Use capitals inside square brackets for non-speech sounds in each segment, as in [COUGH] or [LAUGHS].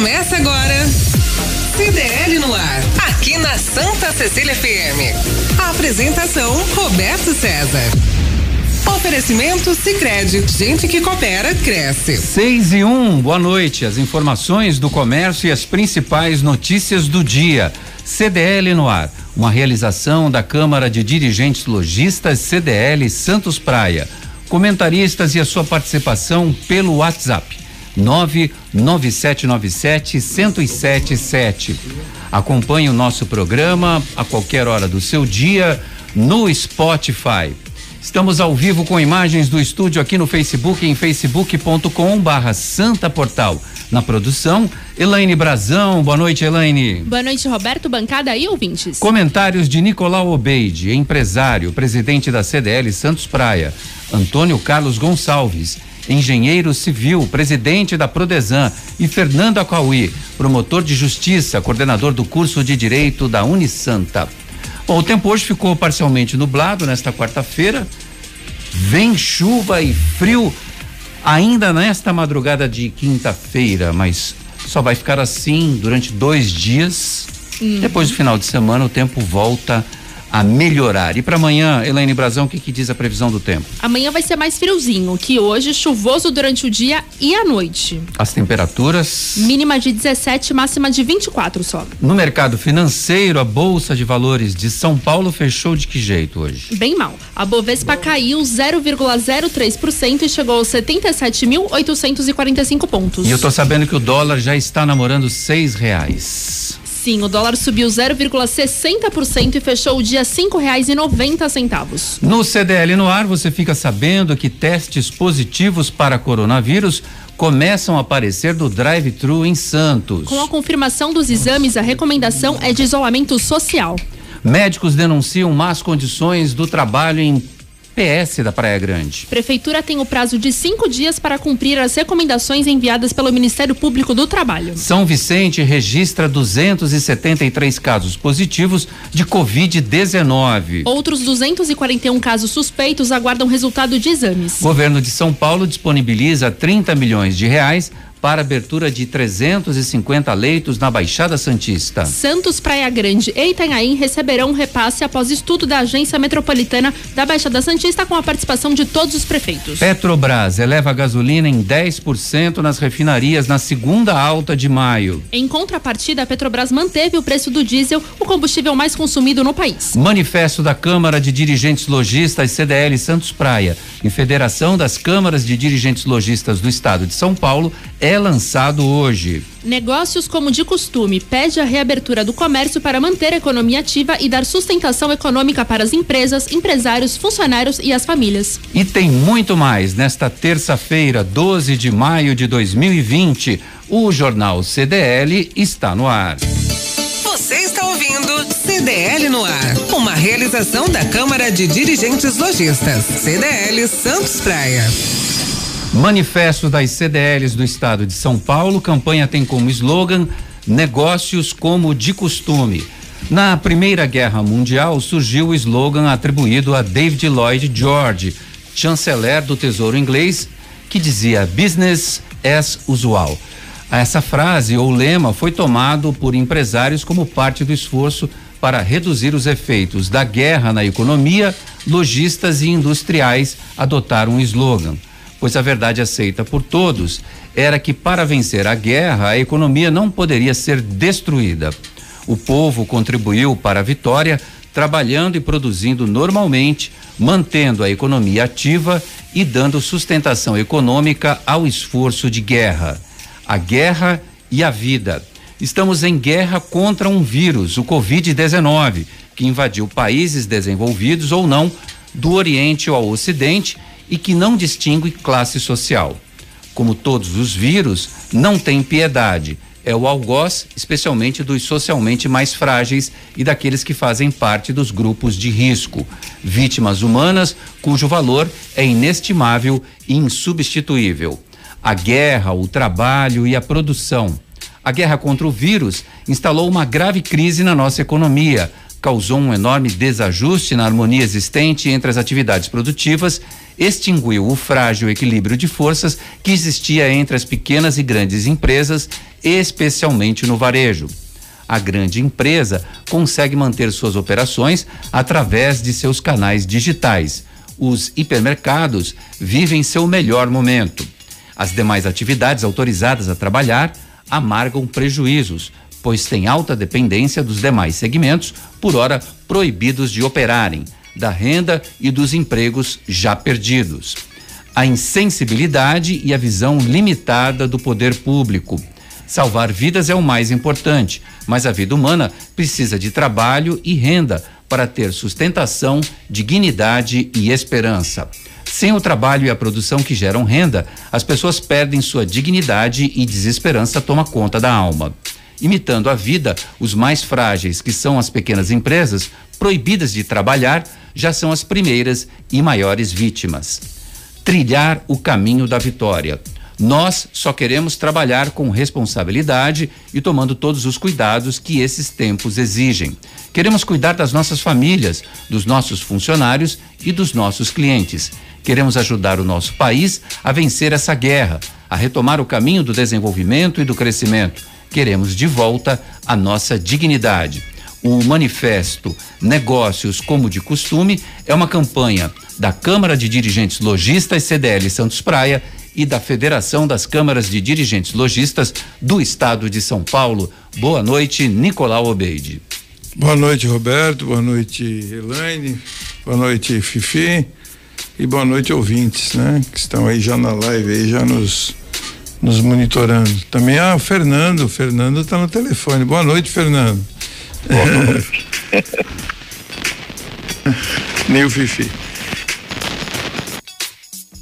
Começa agora. CDL no ar, aqui na Santa Cecília FM. A apresentação Roberto César. Oferecimento Sicredi, gente que coopera cresce. 6 e 1, um, boa noite. As informações do comércio e as principais notícias do dia. CDL no ar, uma realização da Câmara de Dirigentes Logistas CDL Santos Praia. Comentaristas e a sua participação pelo WhatsApp 99797 1077. Acompanhe o nosso programa a qualquer hora do seu dia no Spotify. Estamos ao vivo com imagens do estúdio aqui no Facebook em facebook.com barra Santa Portal. Na produção, Elaine Brazão. Boa noite, Elaine. Boa noite, Roberto, bancada e ouvintes. Comentários de Nicolau Obeide, empresário, presidente da CDL Santos Praia. Antônio Carlos Gonçalves engenheiro civil, presidente da Prodesan, e Fernando Acauí, promotor de justiça, coordenador do curso de direito da Unisanta. Bom, o tempo hoje ficou parcialmente nublado nesta quarta-feira. Vem chuva e frio ainda nesta madrugada de quinta-feira, mas só vai ficar assim durante dois dias. Uhum. Depois do final de semana, o tempo volta a melhorar. E para amanhã, Elaine Brazão, o que, que, diz a previsão do tempo? Amanhã vai ser mais friozinho que hoje, chuvoso durante o dia e a noite. As temperaturas? Mínima de 17, máxima de 24 só. No mercado financeiro, a Bolsa de Valores de São Paulo fechou de que jeito hoje? Bem mal. A Bovespa caiu 0,03% e chegou aos 77.845 pontos. E eu tô sabendo que o dólar já está namorando seis reais. Sim, o dólar subiu 0,60% e fechou o dia cinco reais e noventa centavos. No CDL no ar, você fica sabendo que testes positivos para coronavírus começam a aparecer do drive-thru em Santos. Com a confirmação dos exames, a recomendação é de isolamento social. Médicos denunciam más condições do trabalho em PS da Praia Grande. Prefeitura tem o prazo de cinco dias para cumprir as recomendações enviadas pelo Ministério Público do Trabalho. São Vicente registra 273 casos positivos de Covid-19. Outros 241 casos suspeitos aguardam resultado de exames. Governo de São Paulo disponibiliza 30 milhões de reais para abertura de 350 leitos na Baixada Santista. Santos, Praia Grande e Itanhaém receberão um repasse após estudo da Agência Metropolitana da Baixada Santista com a participação de todos os prefeitos. Petrobras eleva a gasolina em 10% nas refinarias na segunda alta de maio. Em contrapartida, a Petrobras manteve o preço do diesel, o combustível mais consumido no país. Manifesto da Câmara de Dirigentes Logistas CDL Santos Praia e Federação das Câmaras de Dirigentes Logistas do Estado de São Paulo é é lançado hoje. Negócios como de costume pede a reabertura do comércio para manter a economia ativa e dar sustentação econômica para as empresas, empresários, funcionários e as famílias. E tem muito mais nesta terça-feira, 12 de maio de 2020. O jornal CDL está no ar. Você está ouvindo CDL no ar, uma realização da Câmara de Dirigentes Lojistas, CDL Santos Praia. Manifesto das CDLs do estado de São Paulo, campanha tem como slogan Negócios como de costume. Na Primeira Guerra Mundial surgiu o slogan atribuído a David Lloyd George, chanceler do Tesouro Inglês, que dizia Business as usual. Essa frase ou lema foi tomado por empresários como parte do esforço para reduzir os efeitos da guerra na economia, lojistas e industriais adotaram o slogan pois a verdade aceita por todos era que para vencer a guerra a economia não poderia ser destruída. O povo contribuiu para a vitória trabalhando e produzindo normalmente, mantendo a economia ativa e dando sustentação econômica ao esforço de guerra. A guerra e a vida. Estamos em guerra contra um vírus, o Covid-19, que invadiu países desenvolvidos ou não, do Oriente ao Ocidente e que não distingue classe social. Como todos os vírus, não tem piedade. É o algoz, especialmente dos socialmente mais frágeis e daqueles que fazem parte dos grupos de risco. Vítimas humanas cujo valor é inestimável e insubstituível. A guerra, o trabalho e a produção. A guerra contra o vírus instalou uma grave crise na nossa economia, causou um enorme desajuste na harmonia existente entre as atividades produtivas, extinguiu o frágil equilíbrio de forças que existia entre as pequenas e grandes empresas, especialmente no varejo. A grande empresa consegue manter suas operações através de seus canais digitais. Os hipermercados vivem seu melhor momento. As demais atividades autorizadas a trabalhar amargam prejuízos, pois têm alta dependência dos demais segmentos, por ora proibidos de operarem, da renda e dos empregos já perdidos. A insensibilidade e a visão limitada do poder público. Salvar vidas é o mais importante, mas a vida humana precisa de trabalho e renda para ter sustentação, dignidade e esperança. Sem o trabalho e a produção que geram renda, as pessoas perdem sua dignidade e desesperança toma conta da alma imitando a vida, os mais frágeis, que são as pequenas empresas, proibidas de trabalhar, já são as primeiras e maiores vítimas. Trilhar o caminho da vitória. Nós só queremos trabalhar com responsabilidade e tomando todos os cuidados que esses tempos exigem. Queremos cuidar das nossas famílias, dos nossos funcionários e dos nossos clientes. Queremos ajudar o nosso país a vencer essa guerra, a retomar o caminho do desenvolvimento e do crescimento queremos de volta a nossa dignidade. O manifesto Negócios como de Costume é uma campanha da Câmara de Dirigentes Logistas CDL Santos Praia e da Federação das Câmaras de Dirigentes Logistas do Estado de São Paulo. Boa noite, Nicolau Obeide. Boa noite, Roberto. Boa noite, Elaine. Boa noite, Fifi. E boa noite, ouvintes, né? Que estão aí já na live, aí já nos nos monitorando. Também ah, o Fernando, o Fernando está no telefone. Boa noite, Fernando. Boa [LAUGHS] noite. Nem o Fifi.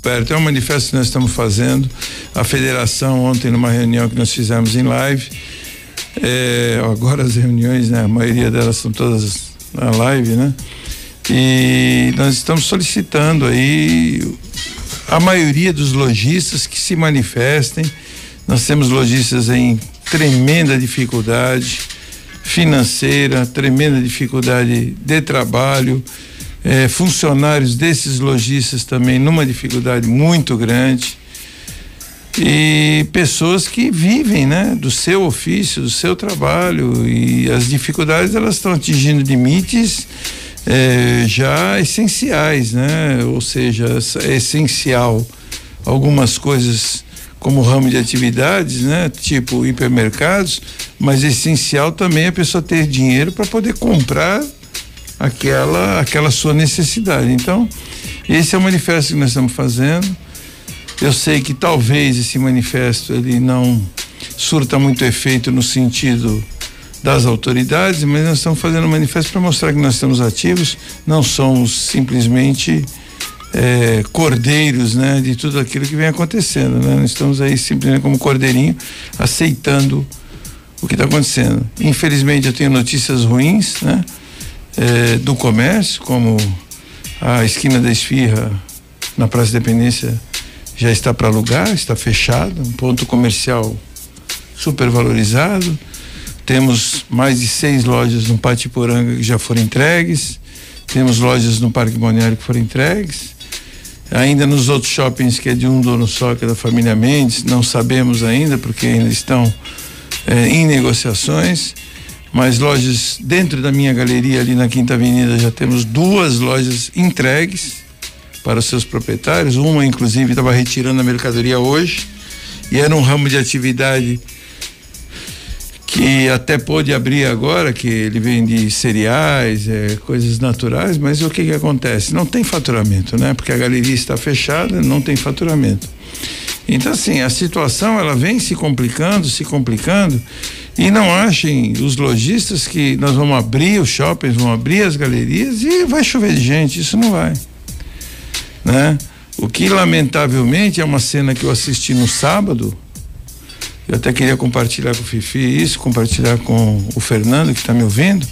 Perto, é um manifesto que nós estamos fazendo. A federação, ontem, numa reunião que nós fizemos em live. É, agora as reuniões, né? A maioria delas são todas na live, né? E nós estamos solicitando aí a maioria dos lojistas que se manifestem. Nós temos lojistas em tremenda dificuldade financeira, tremenda dificuldade de trabalho, eh, funcionários desses lojistas também numa dificuldade muito grande. E pessoas que vivem, né, do seu ofício, do seu trabalho. E as dificuldades elas estão atingindo limites é, já essenciais, né? Ou seja, é essencial algumas coisas como ramo de atividades, né? Tipo hipermercados, mas é essencial também a pessoa ter dinheiro para poder comprar aquela aquela sua necessidade. Então, esse é o manifesto que nós estamos fazendo. Eu sei que talvez esse manifesto ele não surta muito efeito no sentido das autoridades, mas nós estamos fazendo um manifesto para mostrar que nós estamos ativos, não somos simplesmente é, cordeiros, né, de tudo aquilo que vem acontecendo, né? Nós estamos aí simplesmente como cordeirinho aceitando o que está acontecendo. Infelizmente eu tenho notícias ruins, né, é, do comércio, como a esquina da Esfirra na Praça da Dependência já está para alugar, está fechada, um ponto comercial super valorizado temos mais de seis lojas no Patiporanga que já foram entregues. Temos lojas no Parque Balneário que foram entregues. Ainda nos outros shoppings que é de um dono só, que é da família Mendes, não sabemos ainda, porque ainda estão eh, em negociações. Mas lojas dentro da minha galeria ali na Quinta Avenida já temos duas lojas entregues para os seus proprietários. Uma, inclusive, estava retirando a mercadoria hoje e era um ramo de atividade que até pôde abrir agora, que ele vende cereais, é, coisas naturais, mas o que que acontece? Não tem faturamento, né? Porque a galeria está fechada, não tem faturamento. Então, assim, a situação ela vem se complicando, se complicando, e não achem os lojistas que nós vamos abrir os shoppings, vamos abrir as galerias e vai chover de gente, isso não vai, né? O que lamentavelmente é uma cena que eu assisti no sábado. Eu até queria compartilhar com o Fifi isso, compartilhar com o Fernando que está me ouvindo.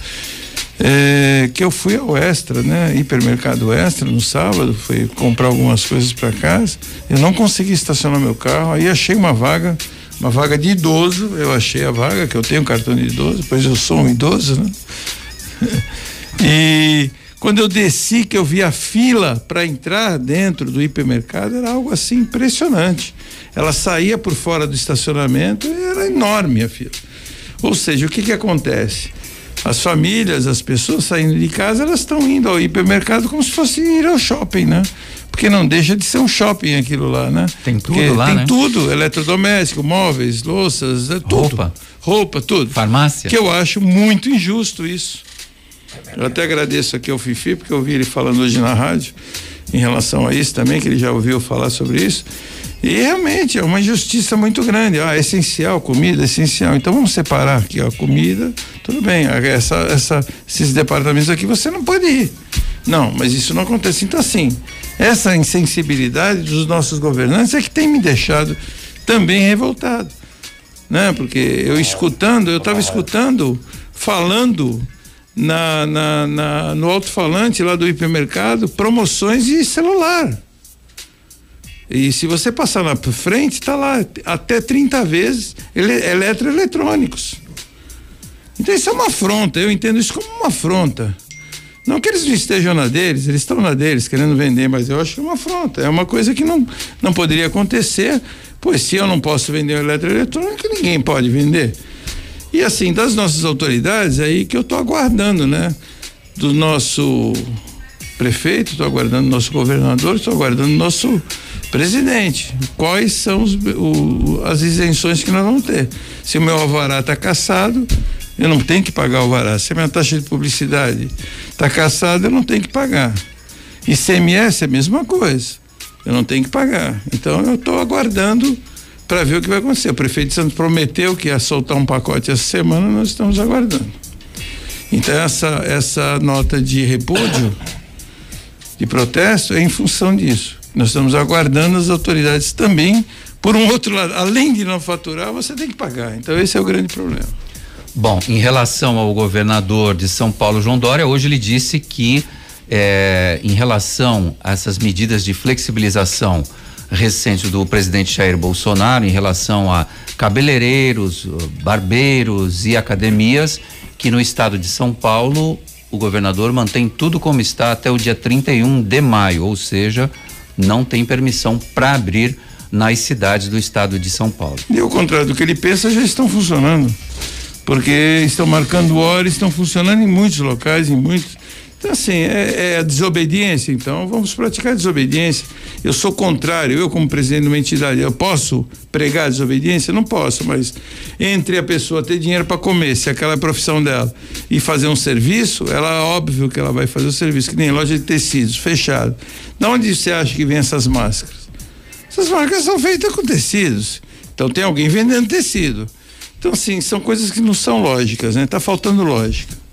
É, que eu fui ao Extra, né? Hipermercado Extra no sábado, fui comprar algumas coisas para casa. Eu não consegui estacionar meu carro, aí achei uma vaga, uma vaga de idoso. Eu achei a vaga, que eu tenho cartão de idoso, pois eu sou um idoso, né? [LAUGHS] e quando eu desci, que eu vi a fila para entrar dentro do hipermercado, era algo assim impressionante. Ela saía por fora do estacionamento e era enorme a fila. Ou seja, o que que acontece? As famílias, as pessoas saindo de casa, elas estão indo ao hipermercado como se fosse ir ao shopping, né? Porque não deixa de ser um shopping aquilo lá, né? Tem tudo Porque lá, tem né? tudo, eletrodoméstico, móveis, louças, é tudo. Roupa. Roupa, tudo. Farmácia. Que eu acho muito injusto isso. Eu até agradeço aqui ao Fifi, porque eu ouvi ele falando hoje na rádio em relação a isso também, que ele já ouviu falar sobre isso. E realmente é uma injustiça muito grande. Ah, é essencial, comida é essencial. Então vamos separar aqui a comida, tudo bem. Essa, essa, esses departamentos aqui você não pode ir. Não, mas isso não acontece. Então, assim, essa insensibilidade dos nossos governantes é que tem me deixado também revoltado. Né? Porque eu escutando, eu estava escutando, falando na, na, na, no alto-falante lá do hipermercado promoções de celular. E se você passar na frente, está lá até 30 vezes ele, eletroeletrônicos. Então isso é uma afronta, eu entendo isso como uma afronta. Não que eles não estejam na deles, eles estão na deles, querendo vender, mas eu acho que é uma afronta. É uma coisa que não, não poderia acontecer, pois se eu não posso vender um eletroeletrônico, ninguém pode vender. E assim, das nossas autoridades, é aí que eu estou aguardando, né? Do nosso prefeito, estou aguardando nosso governador, estou aguardando nosso presidente. Quais são os, o, as isenções que nós vamos ter? Se o meu alvará está caçado, eu não tenho que pagar o alvará. Se a minha taxa de publicidade está caçada, eu não tenho que pagar. ICMS é a mesma coisa. Eu não tenho que pagar. Então eu estou aguardando para ver o que vai acontecer. O prefeito de Santos prometeu que ia soltar um pacote essa semana, nós estamos aguardando. Então essa essa nota de repúdio, de protesto, é em função disso. Nós estamos aguardando as autoridades também. Por um outro lado, além de não faturar, você tem que pagar. Então esse é o grande problema. Bom, em relação ao governador de São Paulo, João Dória, hoje ele disse que é, em relação a essas medidas de flexibilização recentes do presidente Jair Bolsonaro em relação a cabeleireiros, barbeiros e academias, que no estado de São Paulo o governador mantém tudo como está até o dia 31 de maio, ou seja, não tem permissão para abrir nas cidades do estado de São Paulo. E ao contrário do que ele pensa, já estão funcionando. Porque estão marcando horas, estão funcionando em muitos locais, em muitos. Então, assim, é, é, a desobediência. Então, vamos praticar desobediência. Eu sou contrário, eu, como presidente de uma entidade, eu posso pregar desobediência? Não posso, mas entre a pessoa ter dinheiro para comer, se aquela é a profissão dela, e fazer um serviço, ela óbvio que ela vai fazer o serviço, que nem loja de tecidos, fechado. Da onde você acha que vem essas máscaras? Essas máscaras são feitas com tecidos. Então, tem alguém vendendo tecido. Então, assim, são coisas que não são lógicas, né? Tá faltando lógica.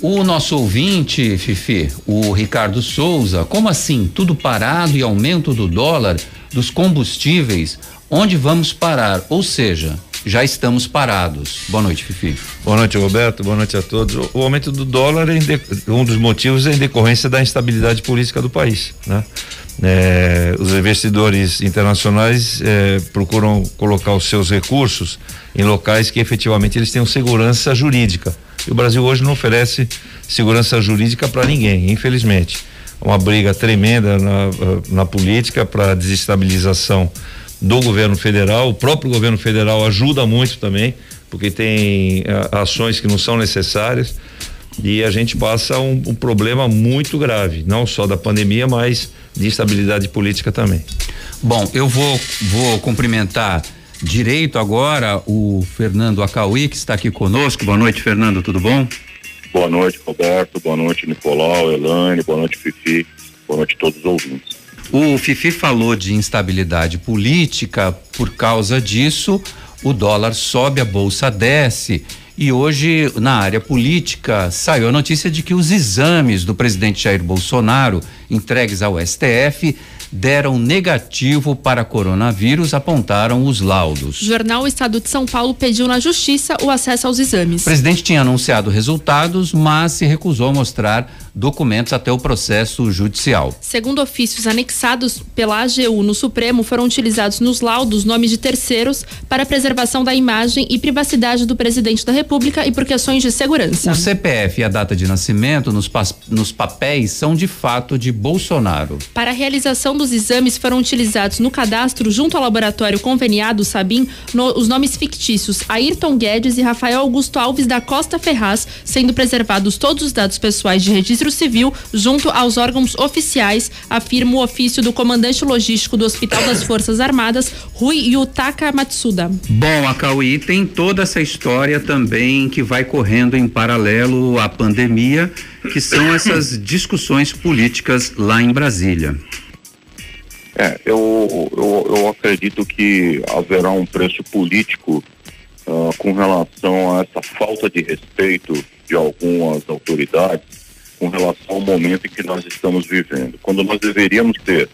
O nosso ouvinte, Fifi, o Ricardo Souza, como assim? Tudo parado e aumento do dólar, dos combustíveis, onde vamos parar? Ou seja, já estamos parados. Boa noite, Fifi. Boa noite, Roberto. Boa noite a todos. O, aumento do dólar é um dos motivos é em decorrência da instabilidade política do país, né? É, os investidores internacionais é, procuram colocar os seus recursos em locais que efetivamente eles tenham segurança jurídica. E o Brasil hoje não oferece segurança jurídica para ninguém, infelizmente. Uma briga tremenda na, na política para desestabilização do governo federal. O próprio governo federal ajuda muito também, porque tem a, ações que não são necessárias. E a gente passa um, um problema muito grave, não só da pandemia, mas de estabilidade política também. Bom, eu vou, vou cumprimentar direito agora o Fernando Acauí, que está aqui conosco. Boa noite, Fernando, tudo bom? Boa noite, Roberto. Boa noite, Nicolau, Elane. Boa noite, Fifi. Boa noite a todos os ouvintes. O Fifi falou de instabilidade política, por causa disso, o dólar sobe, a bolsa desce. E hoje, na área política, saiu a notícia de que os exames do presidente Jair Bolsonaro, entregues ao STF, deram negativo para coronavírus, apontaram os laudos. O jornal Estado de São Paulo pediu na Justiça o acesso aos exames. O presidente tinha anunciado resultados, mas se recusou a mostrar documentos até o processo judicial. Segundo ofícios anexados pela AGU no Supremo, foram utilizados nos laudos nomes de terceiros para preservação da imagem e privacidade do presidente da República e por questões de segurança. O CPF e a data de nascimento nos, nos papéis são de fato de Bolsonaro. Para a realização dos exames foram utilizados no cadastro junto ao laboratório conveniado Sabim no, os nomes fictícios Ayrton Guedes e Rafael Augusto Alves da Costa Ferraz, sendo preservados todos os dados pessoais de registro civil junto aos órgãos oficiais, afirma o ofício do comandante logístico do Hospital das Forças Armadas, Rui Yutaka Matsuda. Bom, a Cauí tem toda essa história também que vai correndo em paralelo à pandemia, que são essas discussões políticas lá em Brasília. É, eu, eu, eu acredito que haverá um preço político uh, com relação a essa falta de respeito de algumas autoridades com relação ao momento em que nós estamos vivendo. Quando nós deveríamos ter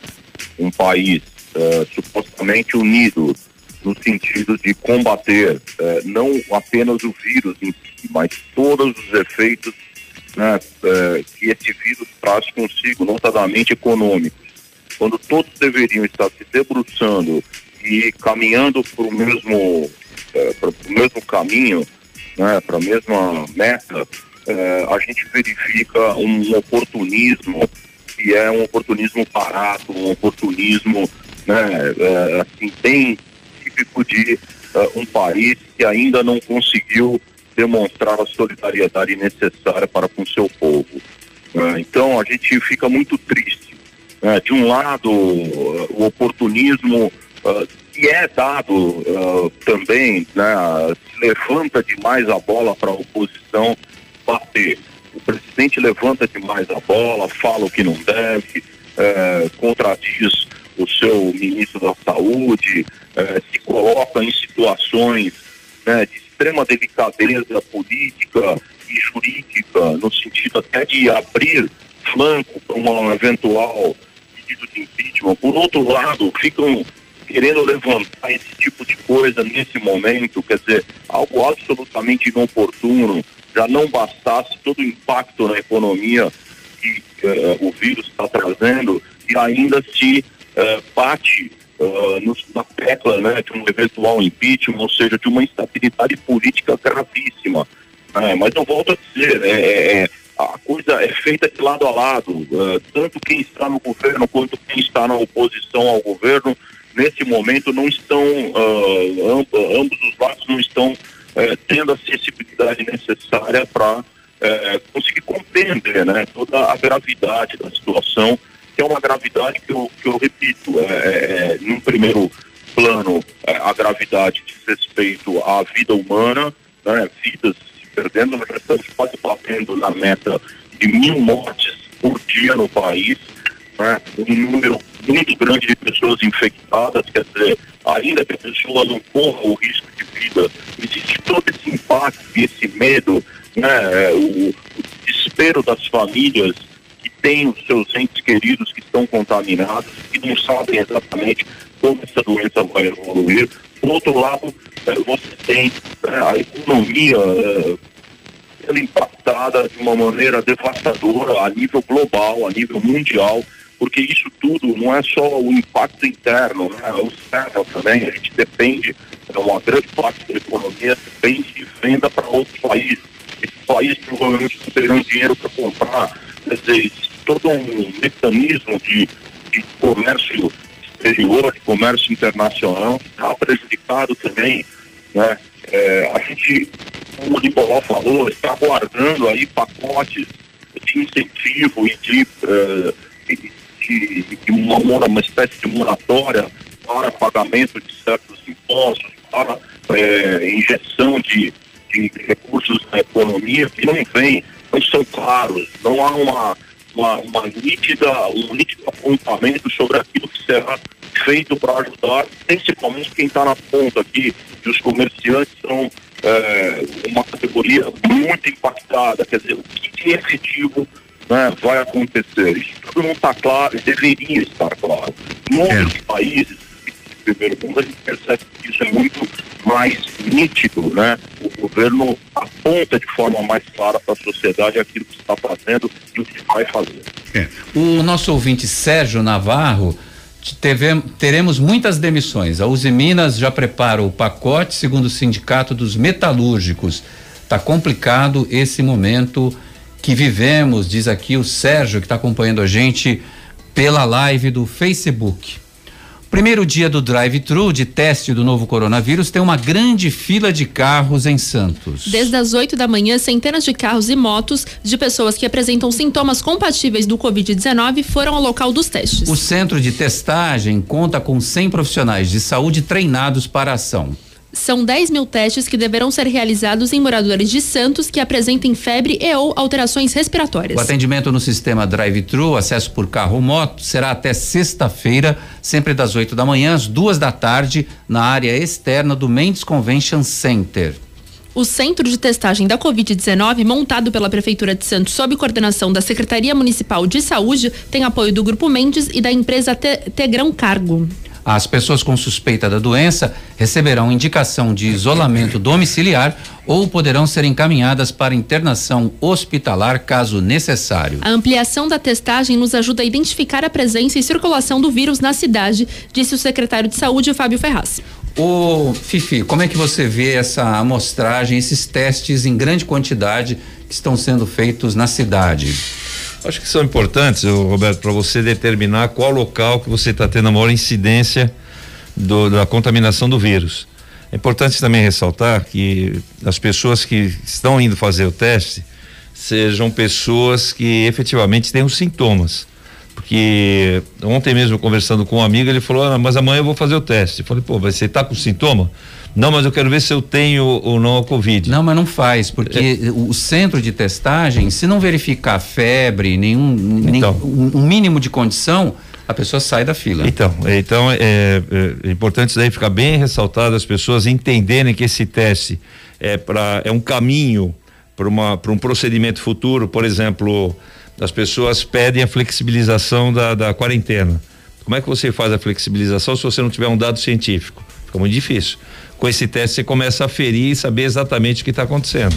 um país uh, supostamente unido no sentido de combater uh, não apenas o vírus em si, mas todos os efeitos né, uh, que esse vírus traz consigo, notadamente econômicos. Quando todos deveriam estar se debruçando e caminhando para o mesmo, o mesmo caminho, né, para a mesma meta, é, a gente verifica um oportunismo que é um oportunismo barato, um oportunismo né, é, assim, bem típico de uh, um país que ainda não conseguiu demonstrar a solidariedade necessária para com seu povo. Uh, então a gente fica muito triste. Uh, de um lado, o oportunismo que é dado também, né, se levanta demais a bola para a oposição bater. O presidente levanta demais a bola, fala o que não deve, é, contradiz o seu ministro da Saúde, é, se coloca em situações né, de extrema delicadeza política e jurídica, no sentido até de abrir flanco para um eventual pedido de impeachment. Por outro lado, ficam querendo levantar esse tipo de coisa nesse momento, quer dizer, algo absolutamente inoportuno, já não bastasse todo o impacto na economia que uh, o vírus está trazendo e ainda se uh, bate uh, no, na tecla né, de um eventual impeachment, ou seja, de uma instabilidade política gravíssima. É, mas eu volto a dizer, é, é, é, a coisa é feita de lado a lado, tanto quem está no governo quanto quem está na oposição ao governo, nesse momento não estão, ambos os lados não estão é, tendo a sensibilidade necessária para conseguir compreender né, toda a gravidade da situação, que é uma gravidade que eu, que eu repito, é, é, é num primeiro plano, é, a gravidade diz respeito à vida humana, né, vidas perdendo, nós já estamos quase batendo na meta de mil mortes por dia no país, né, um número muito grande de pessoas infectadas, quer dizer, ainda que a pessoa não corra o risco de vida, existe todo esse impacto e esse medo, né, o, o desespero das famílias que têm os seus entes queridos que estão contaminados e não sabem exatamente como essa doença vai evoluir. Por outro lado, você tem eh, a economia eh, sendo impactada de uma maneira devastadora a nível global, a nível mundial porque isso tudo não é só o impacto interno, né? o externo também, a gente depende, é uma grande parte da economia depende de venda para outros países. Esses países provavelmente não terão dinheiro para comprar, quer dizer, todo um mecanismo de, de comércio exterior, de comércio internacional, está prejudicado também. Né? É, a gente, como o Nicolau falou, está aguardando aí pacotes de incentivo e de, uh, de, de uma, uma espécie de moratória para pagamento de certos impostos, para é, injeção de, de, recursos na economia que não vem, não são claros, não há uma, uma, uma nítida, um nítido apontamento sobre aquilo que será feito para ajudar, principalmente quem está na ponta aqui, que os comerciantes são é, uma categoria muito impactada, quer dizer, o que de efetivo né, vai acontecer. Isso tudo não está claro deveria estar claro. Em outros países, primeiro gente percebe que isso é muito mais nítido, né? O governo aponta de forma mais clara para a sociedade aquilo que está fazendo e o que vai fazer. É. O nosso ouvinte Sérgio Navarro teve, teremos muitas demissões. A Uzi Minas já prepara o pacote, segundo o Sindicato dos Metalúrgicos. Está complicado esse momento que vivemos, diz aqui o Sérgio, que está acompanhando a gente pela live do Facebook. Primeiro dia do drive-thru de teste do novo coronavírus tem uma grande fila de carros em Santos. Desde as 8 da manhã, centenas de carros e motos de pessoas que apresentam sintomas compatíveis do Covid-19 foram ao local dos testes. O centro de testagem conta com 100 profissionais de saúde treinados para a ação. São 10 mil testes que deverão ser realizados em moradores de Santos que apresentem febre e ou alterações respiratórias. O atendimento no sistema drive-thru, acesso por carro ou moto, será até sexta-feira, sempre das 8 da manhã às duas da tarde, na área externa do Mendes Convention Center. O centro de testagem da Covid-19, montado pela Prefeitura de Santos sob coordenação da Secretaria Municipal de Saúde, tem apoio do Grupo Mendes e da empresa Tegrão Cargo. As pessoas com suspeita da doença receberão indicação de isolamento domiciliar ou poderão ser encaminhadas para internação hospitalar caso necessário. A ampliação da testagem nos ajuda a identificar a presença e circulação do vírus na cidade, disse o secretário de Saúde, Fábio Ferraz. Ô, Fifi, como é que você vê essa amostragem, esses testes em grande quantidade que estão sendo feitos na cidade? Acho que são importantes, Roberto, para você determinar qual local que você está tendo a maior incidência do, da contaminação do vírus. É importante também ressaltar que as pessoas que estão indo fazer o teste sejam pessoas que efetivamente tenham sintomas. Porque ontem mesmo conversando com um amigo, ele falou: ah, mas amanhã eu vou fazer o teste. Eu falei, pô, você está com sintoma? Não, mas eu quero ver se eu tenho ou não a Covid. Não, mas não faz, porque é. o centro de testagem, se não verificar febre, nenhum, então, nem, um mínimo de condição, a pessoa sai da fila. Então, então é, é, é importante isso daí ficar bem ressaltado, as pessoas entenderem que esse teste é, pra, é um caminho para um procedimento futuro, por exemplo, as pessoas pedem a flexibilização da, da quarentena. Como é que você faz a flexibilização se você não tiver um dado científico? Fica muito difícil com esse teste você começa a ferir e saber exatamente o que está acontecendo.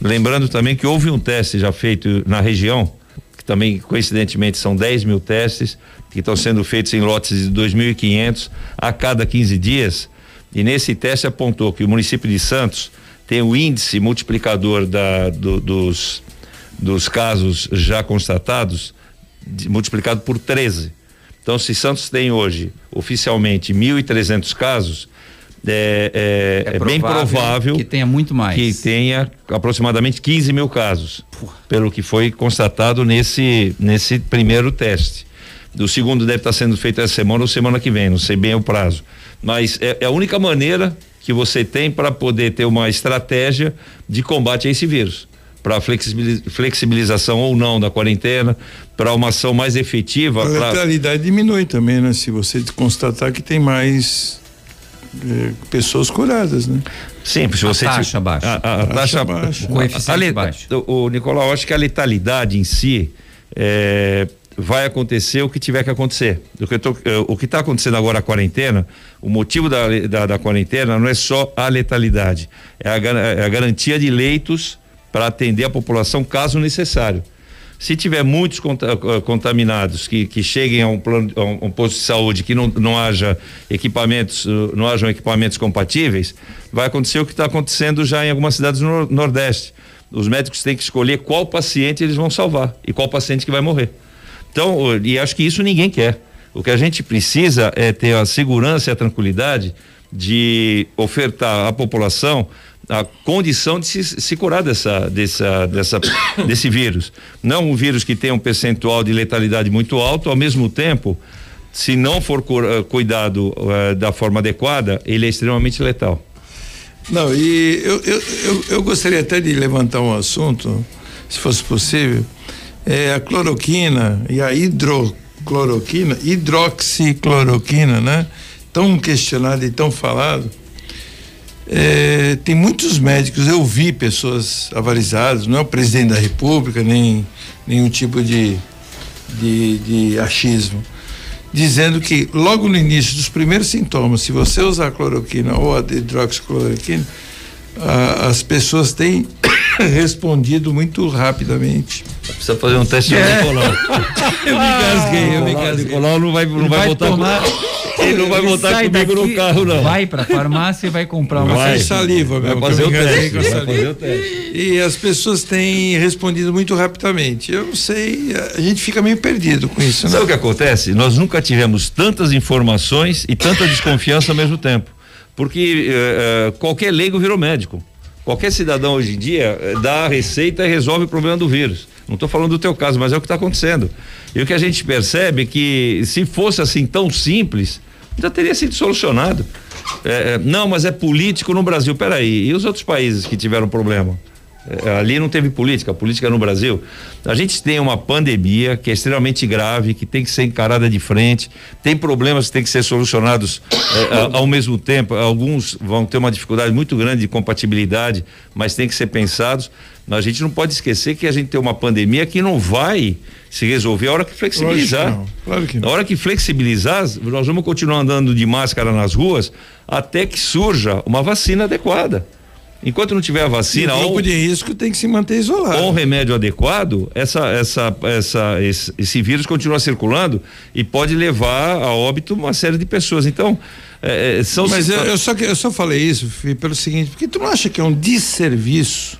Lembrando também que houve um teste já feito na região, que também coincidentemente são 10 mil testes, que estão sendo feitos em lotes de 2.500 a cada 15 dias. E nesse teste apontou que o município de Santos tem o índice multiplicador da, do, dos, dos casos já constatados de, multiplicado por 13. Então, se Santos tem hoje oficialmente 1.300 casos, é, é, é, é bem provável que tenha muito mais. Que tenha aproximadamente 15 mil casos, Porra. pelo que foi constatado nesse, nesse primeiro teste. O segundo deve estar sendo feito essa semana ou semana que vem, não sei bem o prazo. Mas é, é a única maneira que você tem para poder ter uma estratégia de combate a esse vírus. Para flexibilização ou não da quarentena, para uma ação mais efetiva. A letalidade pra... diminui também, né? Se você constatar que tem mais é, pessoas curadas, né? Sim, se você a taxa baixa. A, a, a taxa, baixa. O coeficiente a, baixo. O Nicolau, acho que a letalidade em si é, vai acontecer o que tiver que acontecer. O que é, está acontecendo agora a quarentena, o motivo da, da, da, quarentena não é só a letalidade, é a, é a garantia de leitos para atender a população caso necessário. Se tiver muitos eh, contaminados que, que cheguem a um, plano, a um, posto de saúde que não, não haja equipamentos, eh, não hajam equipamentos compatíveis, vai acontecer o que está acontecendo já em algumas cidades do Nordeste. Os médicos têm que escolher qual paciente eles vão salvar e qual paciente que vai morrer. Então, e acho que isso ninguém quer. O que a gente precisa é ter a segurança e a tranquilidade de ofertar à população a condição de se, se curar dessa, dessa, dessa, desse vírus. Não um vírus que tem um percentual de letalidade muito alto, ao mesmo tempo, se não for eh, cuidado uh, da forma adequada, ele é extremamente letal. Não, e eu, eu, eu, eu, gostaria até de levantar um assunto, se fosse possível, é a cloroquina e a hidrocloroquina, hidroxicloroquina, né? Tão questionado e tão falado é, tem muitos médicos, eu vi pessoas avarizadas, não é o presidente da república, nem nenhum tipo de, de, de achismo, dizendo que logo no início dos primeiros sintomas, se você usar cloroquina ou a hidroxicloroquina, as pessoas têm [COUGHS] respondido muito rapidamente. Precisa fazer um teste é. de Nicolau. [LAUGHS] eu me gasguei, eu me gasguei. Nicolau não vai, não vai, vai voltar. Tomar... Ele não vai voltar comigo daqui, no carro, não. Vai pra farmácia e vai comprar uma vai, saliva, vai fazer, o teste, vai fazer o teste. E as pessoas têm respondido muito rapidamente. Eu não sei, a gente fica meio perdido com isso. Né? Sabe o que acontece? Nós nunca tivemos tantas informações e tanta desconfiança ao mesmo tempo. Porque uh, qualquer leigo virou médico. Qualquer cidadão hoje em dia uh, dá a receita e resolve o problema do vírus. Não estou falando do teu caso, mas é o que está acontecendo. E o que a gente percebe é que se fosse assim tão simples, já teria sido solucionado. É, é, não, mas é político no Brasil. Peraí, e os outros países que tiveram problema? É, ali não teve política, política no Brasil. A gente tem uma pandemia que é extremamente grave, que tem que ser encarada de frente, tem problemas que têm que ser solucionados é, ao mesmo tempo. Alguns vão ter uma dificuldade muito grande de compatibilidade, mas tem que ser pensados. A gente não pode esquecer que a gente tem uma pandemia que não vai se resolver a hora que flexibilizar. Não, claro que não. A hora que flexibilizar, nós vamos continuar andando de máscara nas ruas até que surja uma vacina adequada. Enquanto não tiver a vacina, o grupo de risco tem que se manter isolado. Ou um remédio adequado, essa, essa, essa, esse, esse, vírus continua circulando e pode levar a óbito uma série de pessoas. Então, é, é são. Mas eu, eu, só eu só falei isso pelo seguinte, porque tu não acha que é um desserviço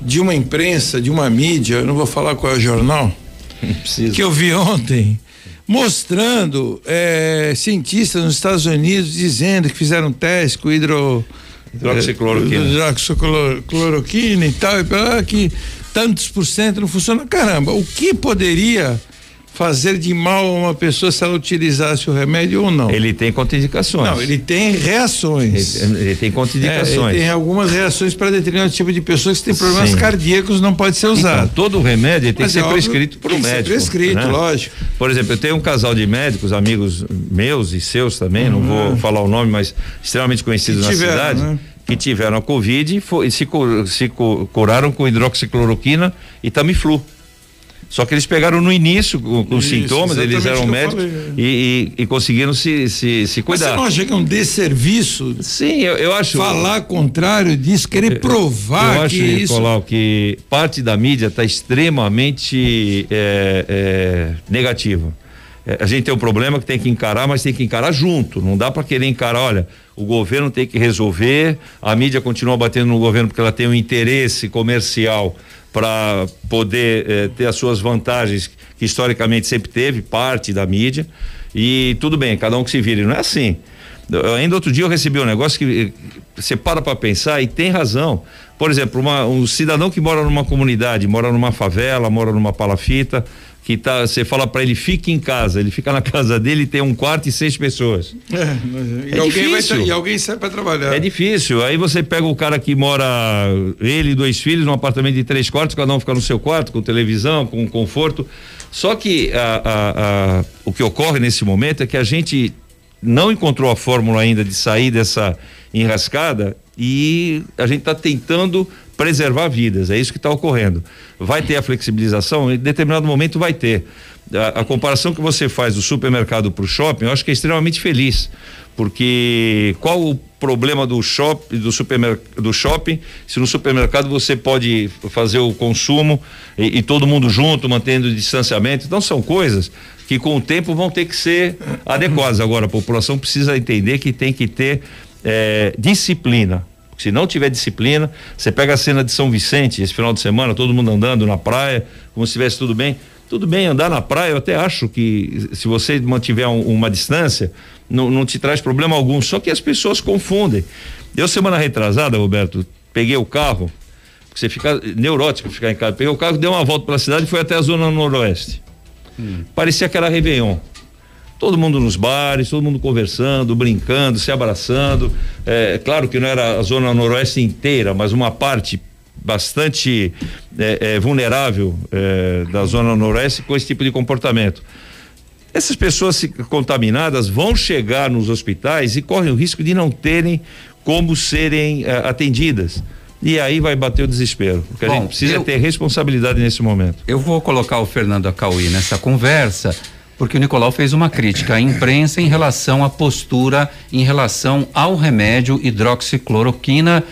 de uma imprensa, de uma mídia, eu não vou falar qual é o jornal, que eu vi ontem, mostrando é, cientistas nos Estados Unidos dizendo que fizeram teste com hidro hidroxicloroquina, hidroxicloroquina e tal, e que tantos por cento não funciona. Caramba, o que poderia fazer de mal a uma pessoa se ela utilizasse o remédio ou não. Ele tem contraindicações. Não, ele tem reações. Ele, ele tem contraindicações. É, ele tem algumas reações para determinado tipo de pessoas que têm problemas Sim. cardíacos, não pode ser usado. Então, todo remédio tem Mas que ser é prescrito por um médico. Ser prescrito, né? lógico. Por exemplo, eu tenho um casal de médicos, amigos meus e seus também, uhum. não vou falar o nome, mas extremamente conhecidos na cidade. Né? que tiveram a Covid e foi, se, se curaram com hidroxicloroquina e Tamiflu. Só que eles pegaram no início com, Isso, sintomas, eles eram médicos e, e, e, conseguiram se, se, se cuidar. Mas você não acha que é um desserviço? Sim, eu, eu acho. Falar contrário disso, querer provar eu, eu acho, que Nicolau, isso. que parte da mídia está extremamente é, é, negativa. É, a gente tem um problema que tem que encarar, mas tem que encarar junto. Não dá para querer encarar, olha, o governo tem que resolver, a mídia continua batendo no governo porque ela tem um interesse comercial para poder eh, ter as suas vantagens que historicamente sempre teve parte da mídia e tudo bem, cada um que se vire, não é assim. Eu, ainda outro dia eu recebi um negócio que eh, você para para pensar e tem razão. Por exemplo, uma, um cidadão que mora numa comunidade, mora numa favela, mora numa palafita, que tá, você fala para ele fique em casa, ele fica na casa dele e tem um quarto e seis pessoas. É, é e, alguém difícil. Vai, e alguém sai para trabalhar. É difícil. Aí você pega o cara que mora ele e dois filhos num apartamento de três quartos, cada um fica no seu quarto com televisão, com conforto. Só que a, a, a, o que ocorre nesse momento é que a gente não encontrou a fórmula ainda de sair dessa enrascada e a gente está tentando preservar vidas, é isso que está ocorrendo. Vai ter a flexibilização? Em determinado momento vai ter. A, a comparação que você faz do supermercado para o shopping, eu acho que é extremamente feliz. Porque qual o problema do shopping, do supermercado, do shopping, se no supermercado você pode fazer o consumo e, e todo mundo junto, mantendo o distanciamento. Então são coisas que com o tempo vão ter que ser adequadas. Agora, a população precisa entender que tem que ter é, disciplina se não tiver disciplina, você pega a cena de São Vicente, esse final de semana, todo mundo andando na praia, como se estivesse tudo bem. Tudo bem, andar na praia, eu até acho que se você mantiver um, uma distância, não, não te traz problema algum. Só que as pessoas confundem. Eu, semana retrasada, Roberto, peguei o carro, você fica neurótico ficar em casa. Peguei o carro, dei uma volta pela cidade e foi até a zona noroeste. Hum. Parecia que era Réveillon todo mundo nos bares, todo mundo conversando, brincando, se abraçando. É claro que não era a zona noroeste inteira, mas uma parte bastante é, é, vulnerável é, da zona noroeste com esse tipo de comportamento. Essas pessoas contaminadas vão chegar nos hospitais e correm o risco de não terem como serem é, atendidas. E aí vai bater o desespero. Porque Bom, a gente precisa eu, ter responsabilidade nesse momento. Eu vou colocar o Fernando Acauí nessa conversa porque o Nicolau fez uma crítica à imprensa em relação à postura em relação ao remédio hidroxicloroquina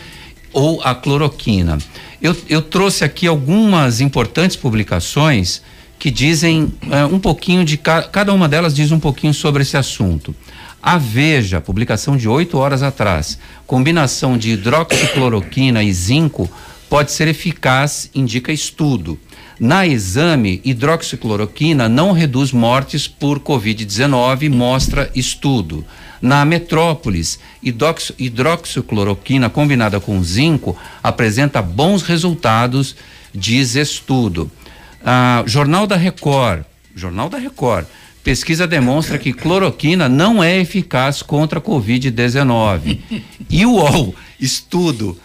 ou a cloroquina. Eu, eu trouxe aqui algumas importantes publicações que dizem uh, um pouquinho de ca cada uma delas diz um pouquinho sobre esse assunto. A Veja, publicação de oito horas atrás, combinação de hidroxicloroquina e zinco pode ser eficaz, indica estudo. Na exame, hidroxicloroquina não reduz mortes por Covid-19, mostra estudo. Na Metrópolis, hidrox, hidroxicloroquina combinada com zinco apresenta bons resultados, diz estudo. Ah, Jornal da Record, Jornal da Record, pesquisa demonstra que cloroquina não é eficaz contra a Covid-19. [LAUGHS] E o UOL, estudo,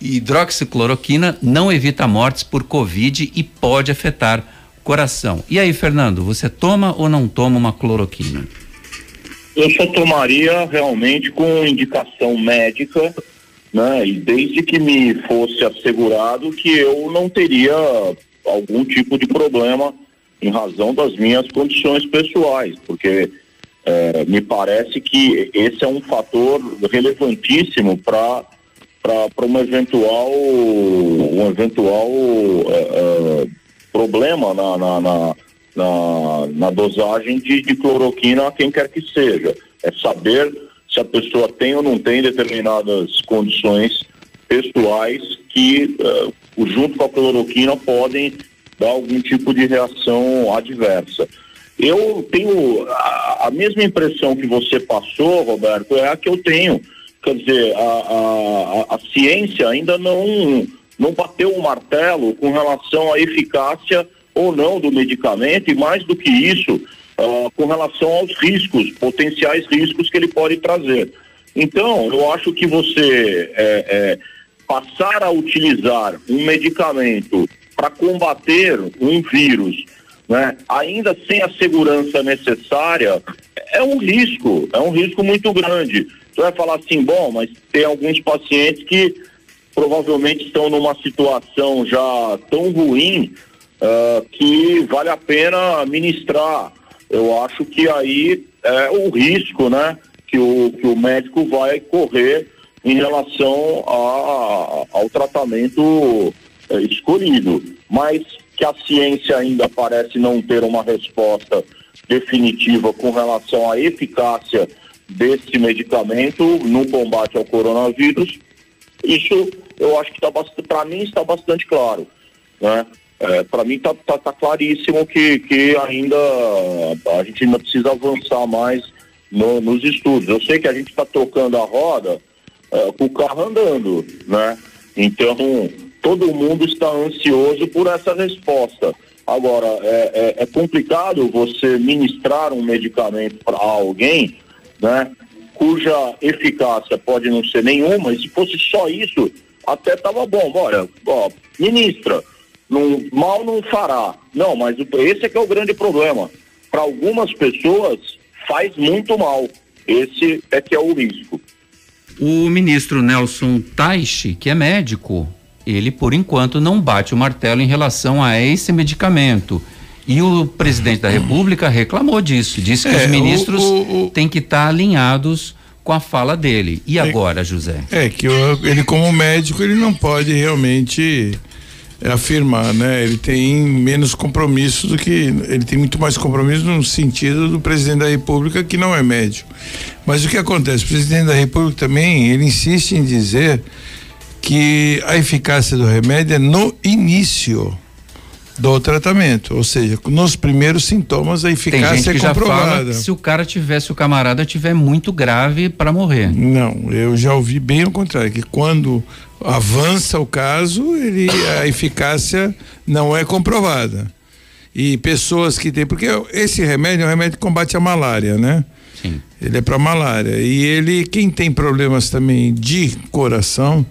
hidroxicloroquina não evita mortes por Covid e pode afetar coração. E aí, Fernando, você toma ou não toma uma cloroquina? Eu só tomaria realmente com indicação médica, né? E desde que me fosse assegurado que eu não teria algum tipo de problema em razão das minhas condições pessoais, porque é, me parece que esse é um fator relevantíssimo para para um eventual um eventual é, é, problema na, na, na, na, na dosagem de, de, cloroquina a quem quer que seja. É saber se a pessoa tem ou não tem determinadas condições pessoais que, uh, junto com a cloroquina, podem dar algum tipo de reação adversa. Eu tenho a, a mesma impressão que você passou, Roberto, é a que eu tenho. Quer dizer, a, a, a ciência ainda não, não bateu o martelo com relação à eficácia ou não do medicamento, e mais do que isso, uh, com relação aos riscos, potenciais riscos que ele pode trazer. Então, eu acho que você é, é, passar a utilizar um medicamento para combater um vírus, né, ainda sem a segurança necessária, é um risco, é um risco muito grande. Você vai falar assim, bom, mas tem alguns pacientes que provavelmente estão numa situação já tão ruim uh, que vale a pena ministrar. Eu acho que aí é o risco, né, que o, que o médico vai correr em relação a, ao tratamento é, escolhido, mas que a ciência ainda parece não ter uma resposta definitiva com relação à eficácia desse medicamento no combate ao coronavírus, isso eu acho que está para mim está bastante claro, né? É, para mim está tá, tá claríssimo que, que ainda a gente ainda precisa avançar mais no, nos estudos. Eu sei que a gente está tocando a roda é, com o carro andando, né? Então todo mundo está ansioso por essa resposta. Agora, é, é, é complicado você ministrar um medicamento para alguém, né, cuja eficácia pode não ser nenhuma, e se fosse só isso, até estava bom. Olha, ó, ministra, não, mal não fará. Não, mas esse é que é o grande problema. Para algumas pessoas, faz muito mal. Esse é que é o risco. O ministro Nelson Taixe, que é médico, ele, por enquanto, não bate o martelo em relação a esse medicamento. E o presidente da República reclamou disso, disse que é, os ministros o, o, têm que estar tá alinhados com a fala dele. E é, agora, José? É que ele, como médico, ele não pode realmente afirmar, né? Ele tem menos compromisso do que ele tem muito mais compromisso no sentido do presidente da República que não é médico. Mas o que acontece? O presidente da República também ele insiste em dizer que a eficácia do remédio é no início do tratamento, ou seja, nos primeiros sintomas a eficácia Tem gente é comprovada. Se o cara tiver, se o camarada tiver muito grave para morrer. Não, eu já ouvi bem o contrário, que quando avança o caso, ele a eficácia não é comprovada. E pessoas que têm, porque esse remédio é um remédio que combate a malária, né? Sim. Ele é para malária. E ele, quem tem problemas também de coração,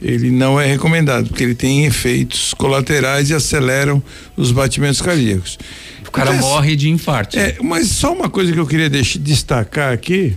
ele não é recomendado, porque ele tem efeitos colaterais e aceleram os batimentos cardíacos. O cara então, morre de infarto. É, mas só uma coisa que eu queria destacar aqui,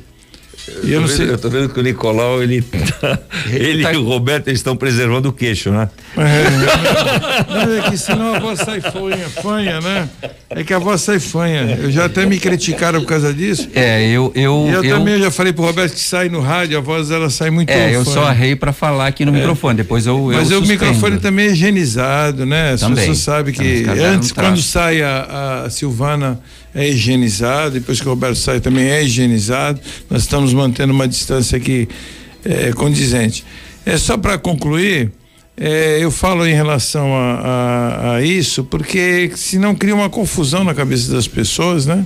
E eu, não sei. eu tô vendo que o Nicolau, ele [LAUGHS] tá, ele tá... e o Roberto estão preservando o queixo, né? É, não, é que senão a voz sai fanha, fanha, né? É que a voz sai fanha. Eu já até me criticaram por causa disso. É, eu. Eu, e eu, eu também já falei pro Roberto que sai no rádio, a voz ela sai muito É, eu só arrei para falar aqui no é. microfone, depois eu. Mas eu o microfone também é higienizado, né? As pessoas sabem que antes, quando sai a, a Silvana é higienizado, depois que o Roberto sai também é higienizado. Nós estamos mantendo uma distância aqui é, condizente. É só para concluir, é, eu falo em relação a, a, a, isso porque senão cria uma confusão na cabeça das pessoas, né?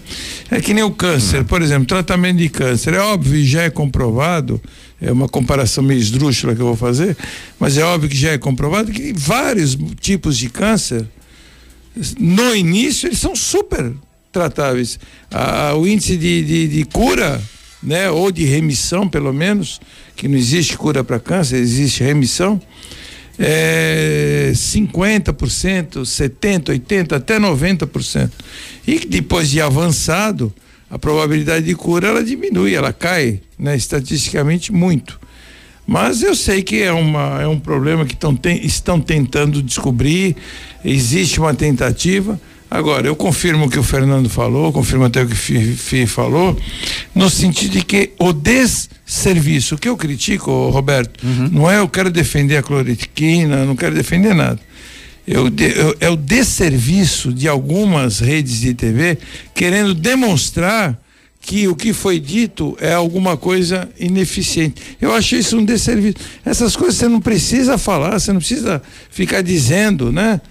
É que nem o câncer, por exemplo, tratamento de câncer, é óbvio já é comprovado, é uma comparação meio esdrúxula que eu vou fazer, mas é óbvio que já é comprovado que vários tipos de câncer, no início, eles são super tratáveis. O índice de, de, de, cura, né, ou de remissão, pelo menos, que não existe cura para câncer, existe remissão, é 50%, 70%, 80%, até 90%. E depois de avançado, a probabilidade de cura ela diminui, ela cai, né, estatisticamente muito. Mas eu sei que é, uma, é um problema que tão, estão tentando descobrir, existe uma tentativa. Agora, eu confirmo o que o Fernando falou, confirmo até o que o Fih falou, no sentido de que o desserviço, o que eu critico, Roberto, uhum. não é eu quero defender a cloriquina, não quero defender nada. Eu, eu, é o desserviço de algumas redes de TV querendo demonstrar que o que foi dito é alguma coisa ineficiente. Eu acho isso um desserviço. Essas coisas você não precisa falar, você não precisa ficar dizendo, né?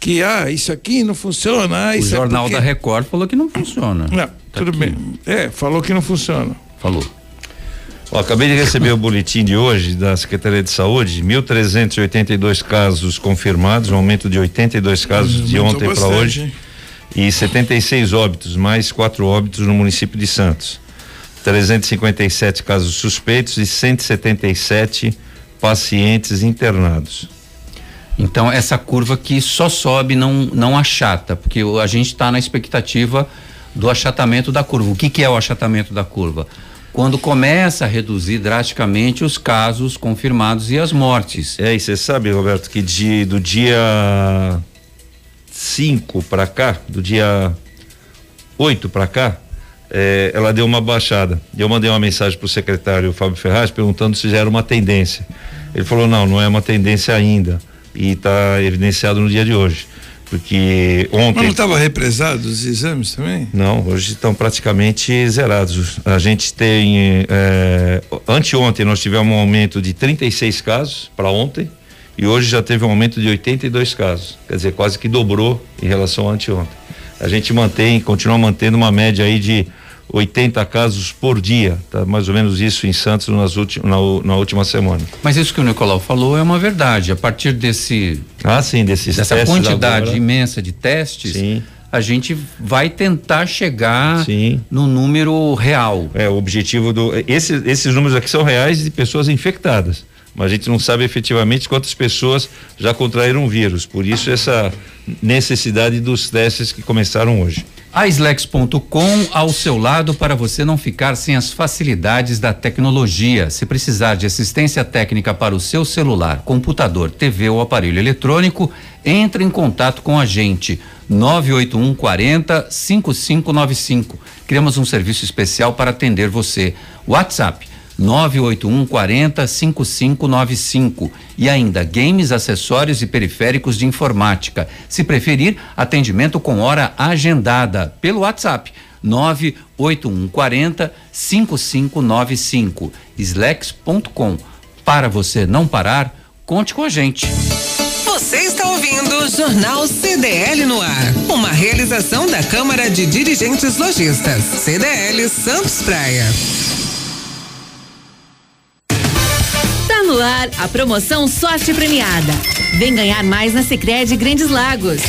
Que ah, isso aqui não funciona. Ah, o Jornal porque... da Record falou que não funciona. Não, tá tudo aqui. bem. É, falou que não funciona. Falou. Ó, acabei de receber o boletim de hoje da Secretaria de Saúde, 1.382 casos confirmados, um aumento de 82 casos de ontem para hoje. Hein? e 76 óbitos, mais quatro óbitos no município de Santos. 357 casos suspeitos e 177 pacientes internados. Então essa curva que só sobe, não não achata, porque a gente está na expectativa do achatamento da curva. O que, que é o achatamento da curva? Quando começa a reduzir drasticamente os casos confirmados e as mortes. É, e você sabe, Roberto, que de, do dia 5 para cá, do dia 8 para cá, é, ela deu uma baixada. Eu mandei uma mensagem para o secretário Fábio Ferraz perguntando se já era uma tendência. Ele falou: não, não é uma tendência ainda. E está evidenciado no dia de hoje. Porque ontem. Mas não estava represado os exames também? Não, hoje estão praticamente zerados. A gente tem. É, anteontem nós tivemos um aumento de 36 casos para ontem e hoje já teve um aumento de 82 casos, quer dizer, quase que dobrou em relação a anteontem. A gente mantém, continua mantendo uma média aí de 80 casos por dia, tá mais ou menos isso em Santos nas ulti, na, na, última semana. Mas isso que o Nicolau falou é uma verdade. A partir desse ah sim desses dessa quantidade agora, imensa de testes, sim. a gente vai tentar chegar sim. no número real. É o objetivo do esses esses números aqui são reais de pessoas infectadas mas a gente não sabe efetivamente quantas pessoas já contraíram o vírus. Por isso essa necessidade dos testes que começaram hoje. A Slex.com ao seu lado para você não ficar sem as facilidades da tecnologia. Se precisar de assistência técnica para o seu celular, computador, TV ou aparelho eletrônico, entre em contato com a gente. 981 40 5595. Criamos um serviço especial para atender você. WhatsApp 981 40 5595 e ainda games, acessórios e periféricos de informática. Se preferir, atendimento com hora agendada pelo WhatsApp 981 40 5595 slex.com. Para você não parar, conte com a gente. Você está ouvindo o Jornal CDL no ar, uma realização da Câmara de Dirigentes Lojistas, CDL Santos Praia. No ar a promoção Sorte Premiada. Vem ganhar mais na Sicredi Grandes Lagos.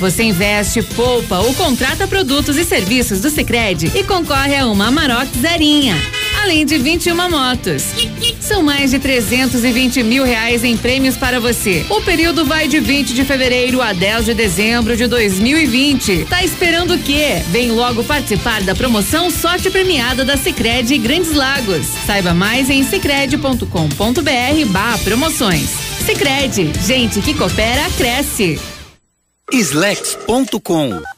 Você investe, poupa ou contrata produtos e serviços do Sicredi e concorre a uma Amarok Zerinha. Além de 21 motos. São mais de 320 mil reais em prêmios para você. O período vai de 20 de fevereiro a 10 de dezembro de 2020. Tá esperando o quê? Vem logo participar da promoção Sorte Premiada da Sicredi Grandes Lagos. Saiba mais em sicredi.com.br/barra promoções. Sicredi, gente que coopera cresce. Slex.com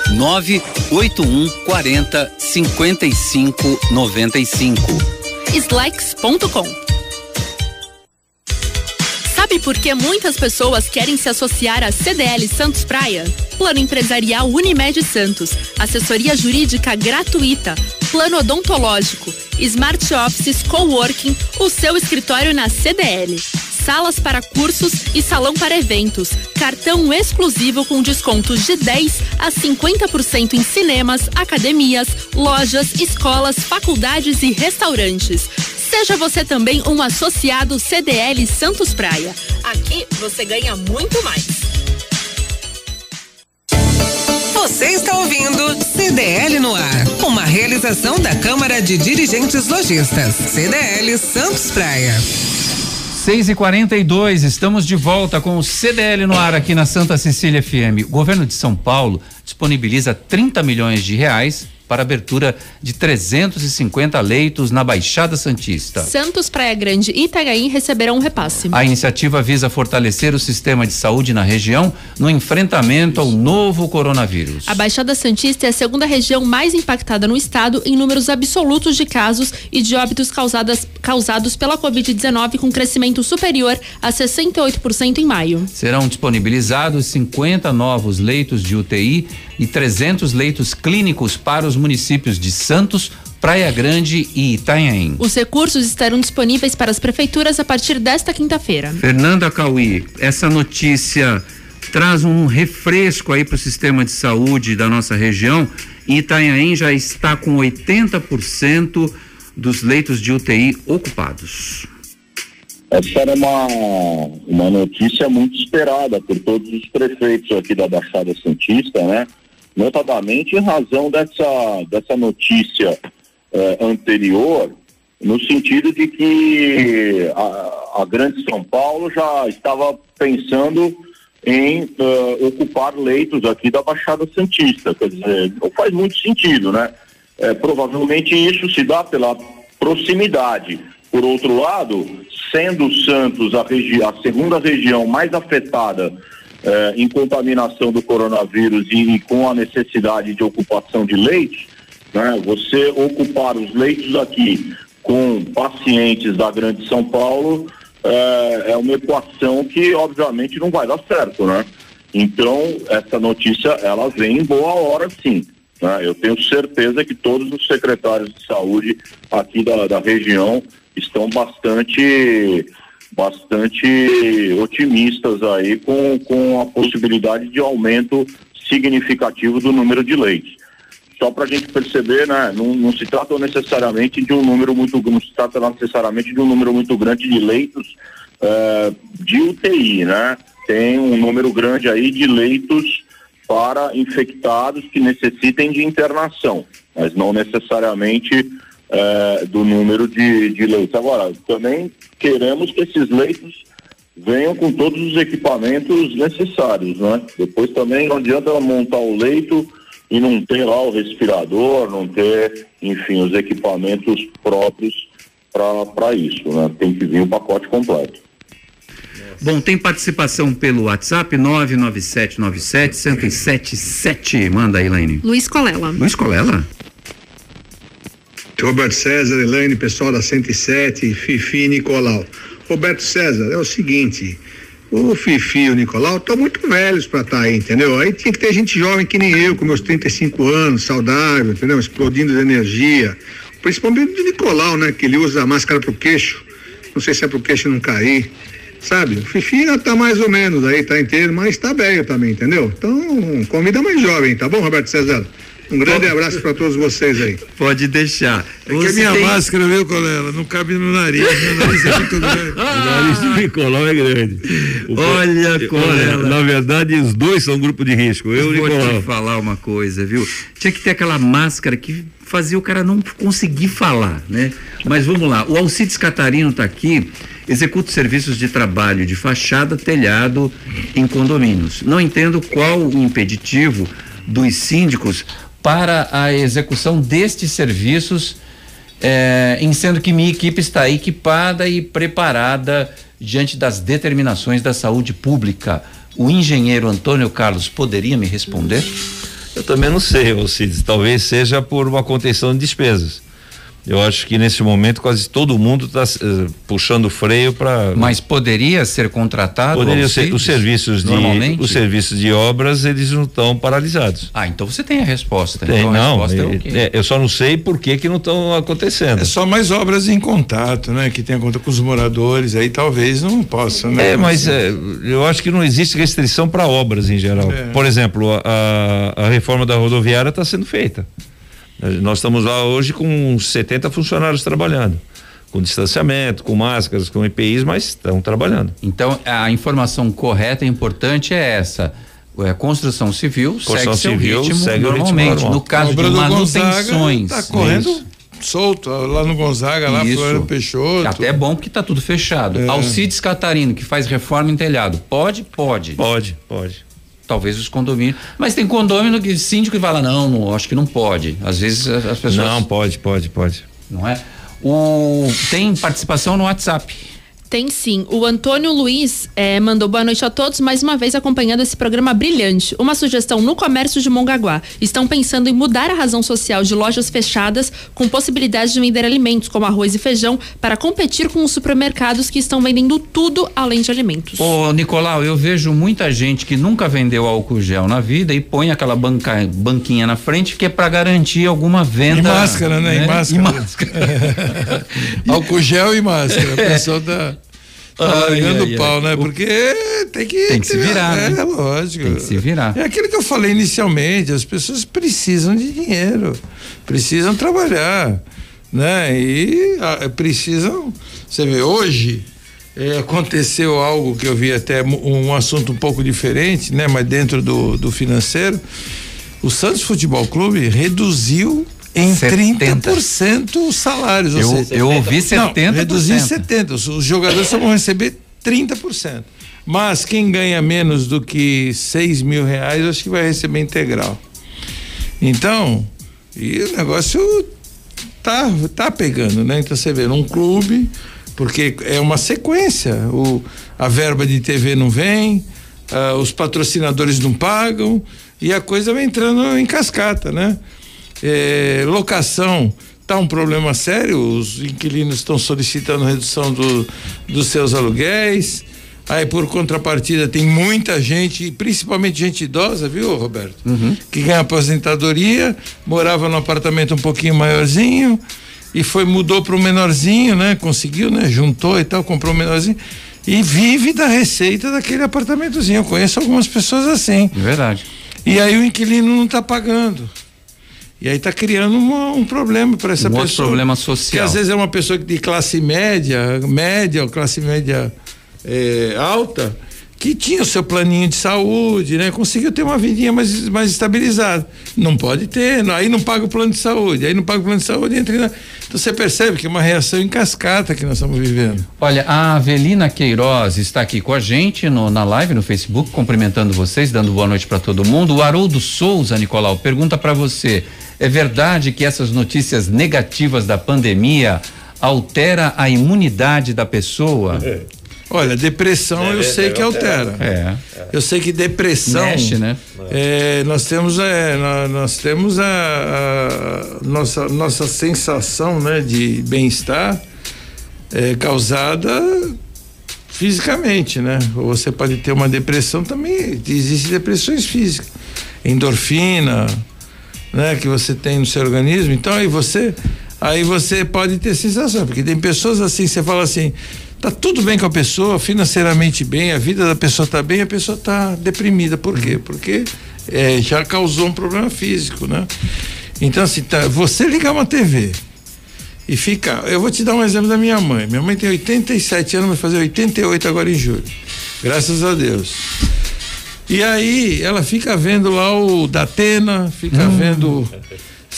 981 40 55 95. Slex.com Sabe por que muitas pessoas querem se associar à CDL Santos Praia? Plano Empresarial Unimed Santos, assessoria jurídica gratuita, plano odontológico, Smart Offices Coworking, o seu escritório na CDL salas para cursos e salão para eventos. Cartão exclusivo com descontos de 10 a 50% em cinemas, academias, lojas, escolas, faculdades e restaurantes. Seja você também um associado CDL Santos Praia. Aqui você ganha muito mais. Você está ouvindo CDL no ar, uma realização da Câmara de Dirigentes Lojistas, CDL Santos Praia. 6 e 42 estamos de volta com o CDL no ar aqui na Santa Cecília FM. O governo de São Paulo disponibiliza 30 milhões de reais para abertura de 350 leitos na Baixada Santista. Santos, Praia Grande e Itajaí receberão um repasse. A iniciativa visa fortalecer o sistema de saúde na região no enfrentamento ao novo coronavírus. A Baixada Santista é a segunda região mais impactada no estado em números absolutos de casos e de óbitos causadas, causados pela Covid-19, com crescimento superior a 68% em maio. Serão disponibilizados 50 novos leitos de UTI e 300 leitos clínicos para os municípios de Santos, Praia Grande e Itanhaém. Os recursos estarão disponíveis para as prefeituras a partir desta quinta-feira. Fernanda Cauí, essa notícia traz um refresco aí para o sistema de saúde da nossa região. Itanhaém já está com 80% dos leitos de UTI ocupados. Essa era uma, uma notícia muito esperada por todos os prefeitos aqui da Baixada Santista, né? Notadamente em razão dessa, dessa notícia eh, anterior, no sentido de que a, a, Grande São Paulo já estava pensando em uh, ocupar leitos aqui da Baixada Santista. Quer dizer, não faz muito sentido, né? É, provavelmente isso se dá pela proximidade. Por outro lado, sendo Santos a, a segunda região mais afetada eh, em contaminação do coronavírus e, e, com a necessidade de ocupação de leitos, né, você ocupar os leitos aqui com pacientes da Grande São Paulo eh, é uma equação que obviamente não vai dar certo, né? Então essa notícia ela vem em boa hora, sim. Né? Eu tenho certeza que todos os secretários de saúde aqui da, da região estão bastante bastante otimistas aí com, com a possibilidade de aumento significativo do número de leitos. Só para a gente perceber, né, não, não, se trata necessariamente de um número muito não se trata necessariamente de um número muito grande de leitos uh, de UTI, né? Tem um número grande aí de leitos para infectados que necessitem de internação, mas não necessariamente é, do número de, de leitos. Agora, também queremos que esses leitos venham com todos os equipamentos necessários, né? Depois também não adianta montar o leito e não ter lá o respirador, não ter, enfim, os equipamentos próprios para isso, né? Tem que vir o pacote completo. Bom, tem participação pelo WhatsApp 99797-1077. Manda aí, Laine. Luiz Colela. Luiz Colela? Roberto César, Elaine, pessoal da 107, Fifi e Nicolau. Roberto César, é o seguinte, o Fifi e o Nicolau estão muito velhos para estar tá aí, entendeu? Aí tinha que ter gente jovem que nem eu, com meus 35 anos, saudável, entendeu? Explodindo de energia. Principalmente o Nicolau, né? Que ele usa a máscara pro queixo. Não sei se é pro queixo não cair. Sabe? O Fifi ainda tá mais ou menos aí, tá inteiro, mas tá velho também, entendeu? Então, convida mais jovem, tá bom, Roberto César? Um grande abraço para todos vocês aí. Pode deixar. É que a minha tem... máscara, viu, Colela? Não cabe no nariz. Meu nariz é muito grande. [LAUGHS] o nariz do Nicolau é grande. O olha, Colela. Na verdade, os dois são grupo de risco. Eu, Vou Nicolau. te falar uma coisa, viu? Tinha que ter aquela máscara que fazia o cara não conseguir falar, né? Mas vamos lá. O Alcides Catarino está aqui executa serviços de trabalho de fachada, telhado em condomínios. Não entendo qual o impeditivo dos síndicos para a execução destes serviços, eh, em sendo que minha equipe está equipada e preparada diante das determinações da saúde pública. O engenheiro Antônio Carlos poderia me responder? Eu também não sei, Alcides. Talvez seja por uma contenção de despesas. Eu acho que nesse momento quase todo mundo está uh, puxando freio para. Mas poderia ser contratado? Poderia ser. Os serviços de os serviços de obras eles não estão paralisados. Ah, então você tem a resposta. Tem, então não. É, é, eu só não sei por que que não estão acontecendo. É só mais obras em contato, né? Que tem conta com os moradores. Aí talvez não possa, né? É, mas é, eu acho que não existe restrição para obras em geral. É. Por exemplo, a, a reforma da rodoviária está sendo feita. Nós estamos lá hoje com 70 funcionários trabalhando com distanciamento, com máscaras, com EPIs, mas estão trabalhando. Então, a informação correta e importante é essa. É, construção civil construção segue civil, ritmo segue normalmente. O ritmo no caso de manutenções. Está correndo isso. solto lá no Gonzaga, lá isso. Floriano Peixoto. Até é bom porque está tudo fechado. É. Alcides Catarino, que faz reforma em telhado, pode? Pode. Pode, pode talvez os condomínios. Mas tem condomínio que síndico que fala, não, não, acho que não pode. Às vezes as pessoas. Não, pode, pode, pode. Não é? O, tem participação no WhatsApp. Tem sim. O Antônio Luiz é, mandou boa noite a todos, mais uma vez acompanhando esse programa brilhante. Uma sugestão no comércio de Mongaguá. Estão pensando em mudar a razão social de lojas fechadas com possibilidade de vender alimentos, como arroz e feijão, para competir com os supermercados que estão vendendo tudo além de alimentos. Ô, Nicolau, eu vejo muita gente que nunca vendeu álcool gel na vida e põe aquela banca, banquinha na frente que é para garantir alguma venda. E máscara, né? né? E máscara. E máscara. [LAUGHS] álcool gel e máscara. [LAUGHS] A pessoa Tá largando o pau, né? Porque tem que. Tem que se virar. É, né? lógico. Tem que se virar. É aquilo que eu falei inicialmente: as pessoas precisam de dinheiro, precisam trabalhar, né? E a, precisam. Você vê, hoje. É, aconteceu algo que eu vi até um assunto um pouco diferente, né? Mas dentro do, do financeiro, o Santos Futebol Clube reduziu em 70. 30% os salários. Eu, seja, eu ouvi 70%. Não, reduzir 70%. Os jogadores só vão receber 30%. Mas quem ganha menos do que 6 mil reais, acho que vai receber integral. Então, e o negócio tá, tá pegando, né? Então você vê, num clube, porque é uma sequência. O, a verba de TV não vem, uh, os patrocinadores não pagam, e a coisa vai entrando em cascata, né? É, locação está um problema sério, os inquilinos estão solicitando redução do, dos seus aluguéis. Aí, por contrapartida, tem muita gente, principalmente gente idosa, viu, Roberto? Uhum. Que ganha aposentadoria, morava num apartamento um pouquinho maiorzinho e foi, mudou para um menorzinho, né? Conseguiu, né? Juntou e tal, comprou um menorzinho e vive da receita daquele apartamentozinho. Eu conheço algumas pessoas assim. É verdade. E aí o inquilino não está pagando. E aí está criando uma, um problema para essa um pessoa. Outro problema social. Que às vezes é uma pessoa de classe média, média ou classe média é, alta, que tinha o seu planinho de saúde, né? Conseguiu ter uma vidinha mais, mais estabilizada. Não pode ter, não, aí não paga o plano de saúde, aí não paga o plano de saúde, entra na... Então você percebe que é uma reação em cascata que nós estamos vivendo. Olha, a Avelina Queiroz está aqui com a gente no, na live no Facebook, cumprimentando vocês, dando boa noite para todo mundo. O Haroldo Souza, Nicolau, pergunta para você: é verdade que essas notícias negativas da pandemia altera a imunidade da pessoa? É. Olha, depressão é, eu sei que altera. É. Eu sei que depressão. Mexe, né? É, nós temos, é, nós, temos a, a, nossa, nossa sensação né, de bem-estar é, causada fisicamente, né? Você pode ter uma depressão também, existem depressões físicas. Endorfina, né, que você tem no seu organismo. Então aí você Aí você pode ter sensação, porque tem pessoas assim, você fala assim, tá tudo bem com a pessoa, financeiramente bem, a vida da pessoa tá bem, a pessoa tá deprimida. Por quê? Porque é, já causou um problema físico, né? Então, assim, tá, você ligar uma TV e fica. Eu vou te dar um exemplo da minha mãe. Minha mãe tem 87 anos, vai fazer 88 agora em julho. Graças a Deus. E aí ela fica vendo lá o Datena, fica hum. vendo.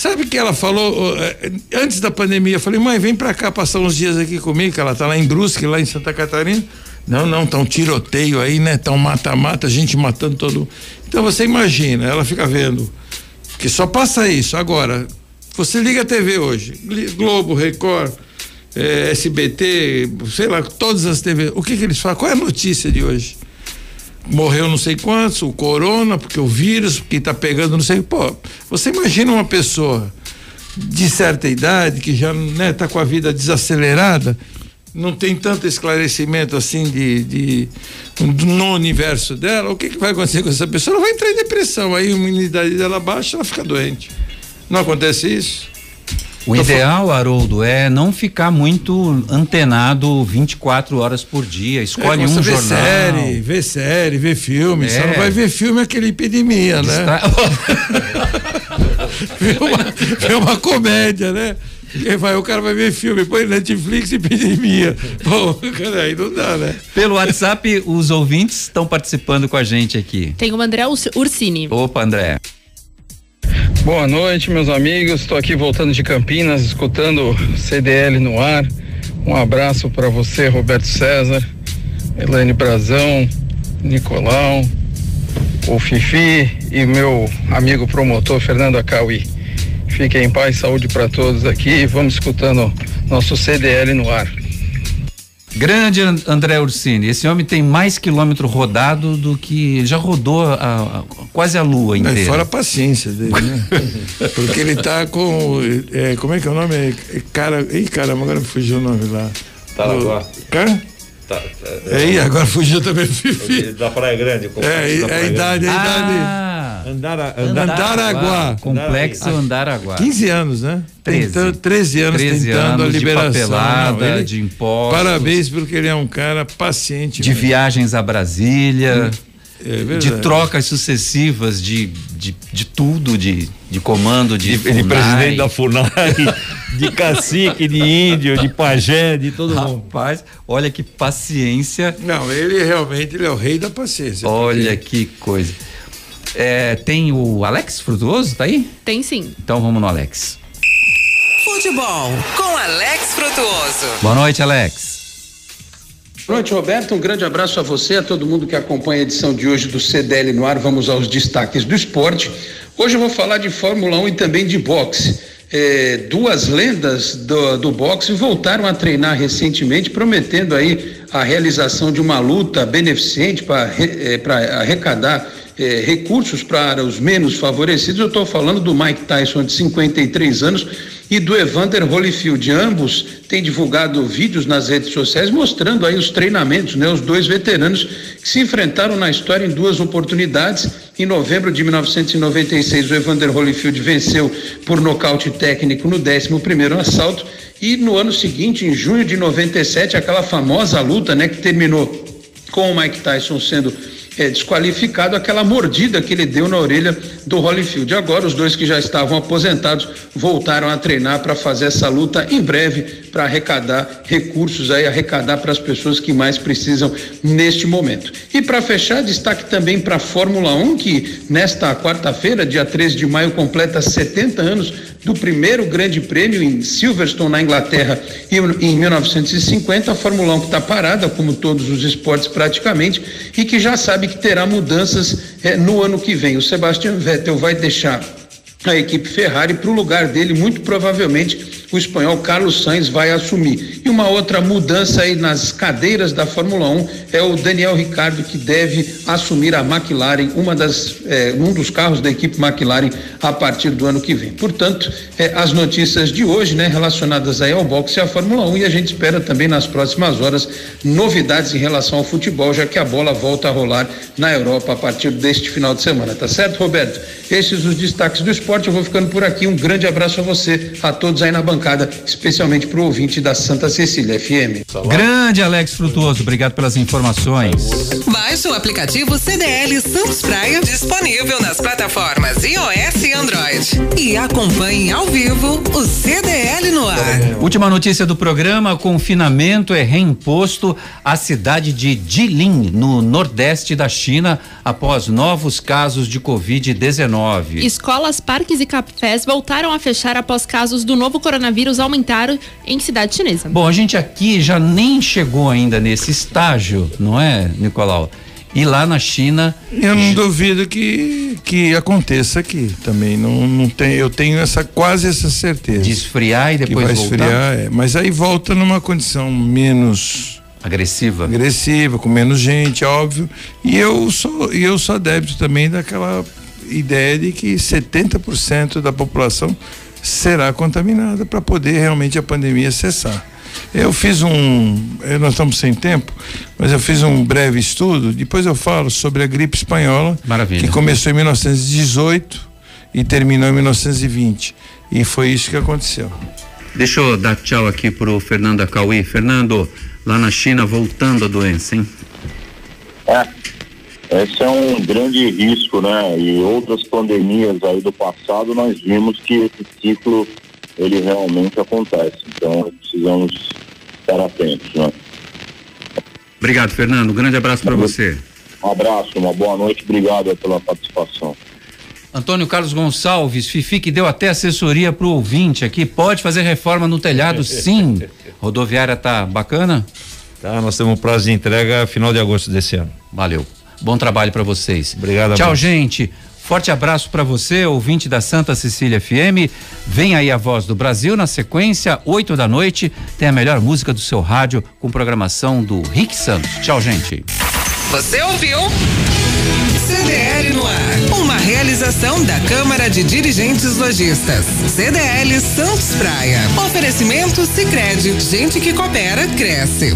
Sabe que ela falou eh, antes da pandemia? Eu falei, mãe, vem pra cá passar uns dias aqui comigo, que ela tá lá em Brusque, lá em Santa Catarina. Não, não, tá um tiroteio aí, né? Tá um mata-mata, gente matando todo. Então você imagina, ela fica vendo. Que só passa isso. Agora, você liga a TV hoje, Globo, Record, eh, SBT, sei lá, todas as TVs. O que que eles falam? Qual é a notícia de hoje? Morreu não sei quantos, o corona, porque o vírus, que está pegando não sei. Pô, você imagina uma pessoa de certa idade, que já né, tá com a vida desacelerada, não tem tanto esclarecimento assim de, de, no universo dela, o que, que vai acontecer com essa pessoa? Ela vai entrar em depressão, aí a imunidade dela baixa, ela fica doente. Não acontece isso? O ideal, Haroldo, é não ficar muito antenado 24 horas por dia. Escolhe é, um ver jornal. série, ver série, ver filme. É. Só não vai ver filme aquele epidemia, né? Está... [LAUGHS] ver, uma, ver uma comédia, né? Vai, o cara vai ver filme, põe Netflix e epidemia. [LAUGHS] Pô, cara, aí não dá, né? Pelo WhatsApp, os ouvintes estão participando com a gente aqui. Tem o André Ursini. Opa, André. Boa noite, meus amigos. Estou aqui voltando de Campinas, escutando CDL no ar. Um abraço para você, Roberto César, Elaine Brazão, Nicolau, o Fifi e meu amigo promotor Fernando Acauí. Fiquem em paz, saúde para todos aqui. Vamos escutando nosso CDL no ar. Grande André Ursini, esse homem tem mais quilômetro rodado do que já rodou a, a, quase a lua inteira. É, fora a paciência dele, né? [LAUGHS] Porque ele tá com, é, como é que é o nome? É, cara, ih, caramba, agora fugiu o nome lá. Taraguá. Cara? Tá, é, aí, agora fugiu também o Fifi. Da Praia Grande. É, é a idade, a idade. Ah, Andara, Andaraguá. Complexo Andaraguá. 15 anos, né? 13. Tentando, 13 anos 13 tentando anos a liberação. De papelada, Não, ele, de impostos. Parabéns, porque ele é um cara paciente. De mesmo. viagens a Brasília. É de trocas sucessivas de, de, de tudo, de, de comando, de, de, de presidente da FUNAI, [LAUGHS] de cacique, de índio, de pajé, de todo mundo. Rapaz, olha que paciência. Não, ele realmente ele é o rei da paciência. Olha porque... que coisa. É, tem o Alex Frutuoso, tá aí? Tem sim. Então vamos no Alex. Futebol com Alex Frutuoso. Boa noite, Alex. Boa noite, Roberto. Um grande abraço a você, a todo mundo que acompanha a edição de hoje do CDL no ar. Vamos aos destaques do esporte. Hoje eu vou falar de Fórmula 1 e também de boxe. É, duas lendas do, do boxe voltaram a treinar recentemente, prometendo aí a realização de uma luta beneficente para é, arrecadar é, recursos para os menos favorecidos. Eu estou falando do Mike Tyson, de 53 anos, e do Evander Holyfield. Ambos têm divulgado vídeos nas redes sociais mostrando aí os treinamentos, né? Os dois veteranos que se enfrentaram na história em duas oportunidades. Em novembro de 1996, o Evander Holyfield venceu por nocaute técnico no 11 primeiro assalto e no ano seguinte, em junho de 97, aquela famosa luta, né, que terminou com o Mike Tyson sendo é, desqualificado aquela mordida que ele deu na orelha do Holyfield. Agora, os dois que já estavam aposentados voltaram a treinar para fazer essa luta em breve para arrecadar recursos aí, arrecadar para as pessoas que mais precisam neste momento. E para fechar, destaque também para a Fórmula 1, que nesta quarta-feira, dia 13 de maio, completa 70 anos do primeiro grande prêmio em Silverstone, na Inglaterra, em 1950. A Fórmula 1 que está parada, como todos os esportes praticamente, e que já sabe que terá mudanças eh, no ano que vem. O Sebastian Vettel vai deixar a equipe Ferrari para o lugar dele, muito provavelmente o espanhol Carlos Sainz vai assumir. E uma outra mudança aí nas cadeiras da Fórmula 1 é o Daniel Ricardo que deve assumir a McLaren, uma das, eh, um dos carros da equipe McLaren a partir do ano que vem. Portanto, eh, as notícias de hoje, né, relacionadas aí ao boxe e à Fórmula 1 e a gente espera também nas próximas horas novidades em relação ao futebol, já que a bola volta a rolar na Europa a partir deste final de semana, tá certo, Roberto? Esses os destaques do esporte, eu vou ficando por aqui. Um grande abraço a você, a todos aí na bancada bancada, especialmente para o ouvinte da Santa Cecília FM. Grande Alex Frutuoso, obrigado pelas informações. Baixe o aplicativo CDL Santos Praia, disponível nas plataformas iOS e Android. E acompanhe ao vivo o CDL no ar. Última notícia do programa: confinamento é reimposto à cidade de Jilin, no nordeste da China, após novos casos de Covid-19. Escolas, parques e cafés voltaram a fechar após casos do novo coronavírus aumentaram em cidade chinesa. Bom, a gente aqui já nem chegou ainda nesse estágio, não é, Nicolau? E lá na China. Eu não duvido que, que aconteça aqui também. Não, não tem, eu tenho essa quase essa certeza. De esfriar e depois que vai voltar. esfriar, é. Mas aí volta numa condição menos agressiva, agressiva, com menos gente, óbvio. E eu sou, e eu sou adepto também daquela ideia de que 70% da população será contaminada para poder realmente a pandemia cessar. Eu fiz um, nós estamos sem tempo, mas eu fiz um breve estudo, depois eu falo sobre a gripe espanhola, Maravilha. que começou em 1918 e terminou em 1920. E foi isso que aconteceu. Deixa eu dar tchau aqui pro Fernando Acauí. Fernando, lá na China voltando a doença, hein? É, esse é um grande risco, né? E outras pandemias aí do passado nós vimos que esse ciclo ele realmente acontece. Então precisamos estar atentos, né? Obrigado, Fernando. Um grande abraço para você. Um abraço, uma boa noite, obrigado pela participação. Antônio Carlos Gonçalves, Fifi que deu até assessoria pro ouvinte aqui, pode fazer reforma no telhado [LAUGHS] sim. Rodoviária tá bacana? Tá, nós temos um prazo de entrega final de agosto desse ano. Valeu. Bom trabalho para vocês. Obrigado. Tchau, gente. Forte abraço para você, ouvinte da Santa Cecília FM. Vem aí a voz do Brasil na sequência, 8 da noite, tem a melhor música do seu rádio com programação do Rick Santos. Tchau, gente. Você ouviu? CDL no ar. Uma realização da Câmara de Dirigentes Lojistas. CDL Santos Praia. Oferecimento Sicredi. Gente que coopera, cresce.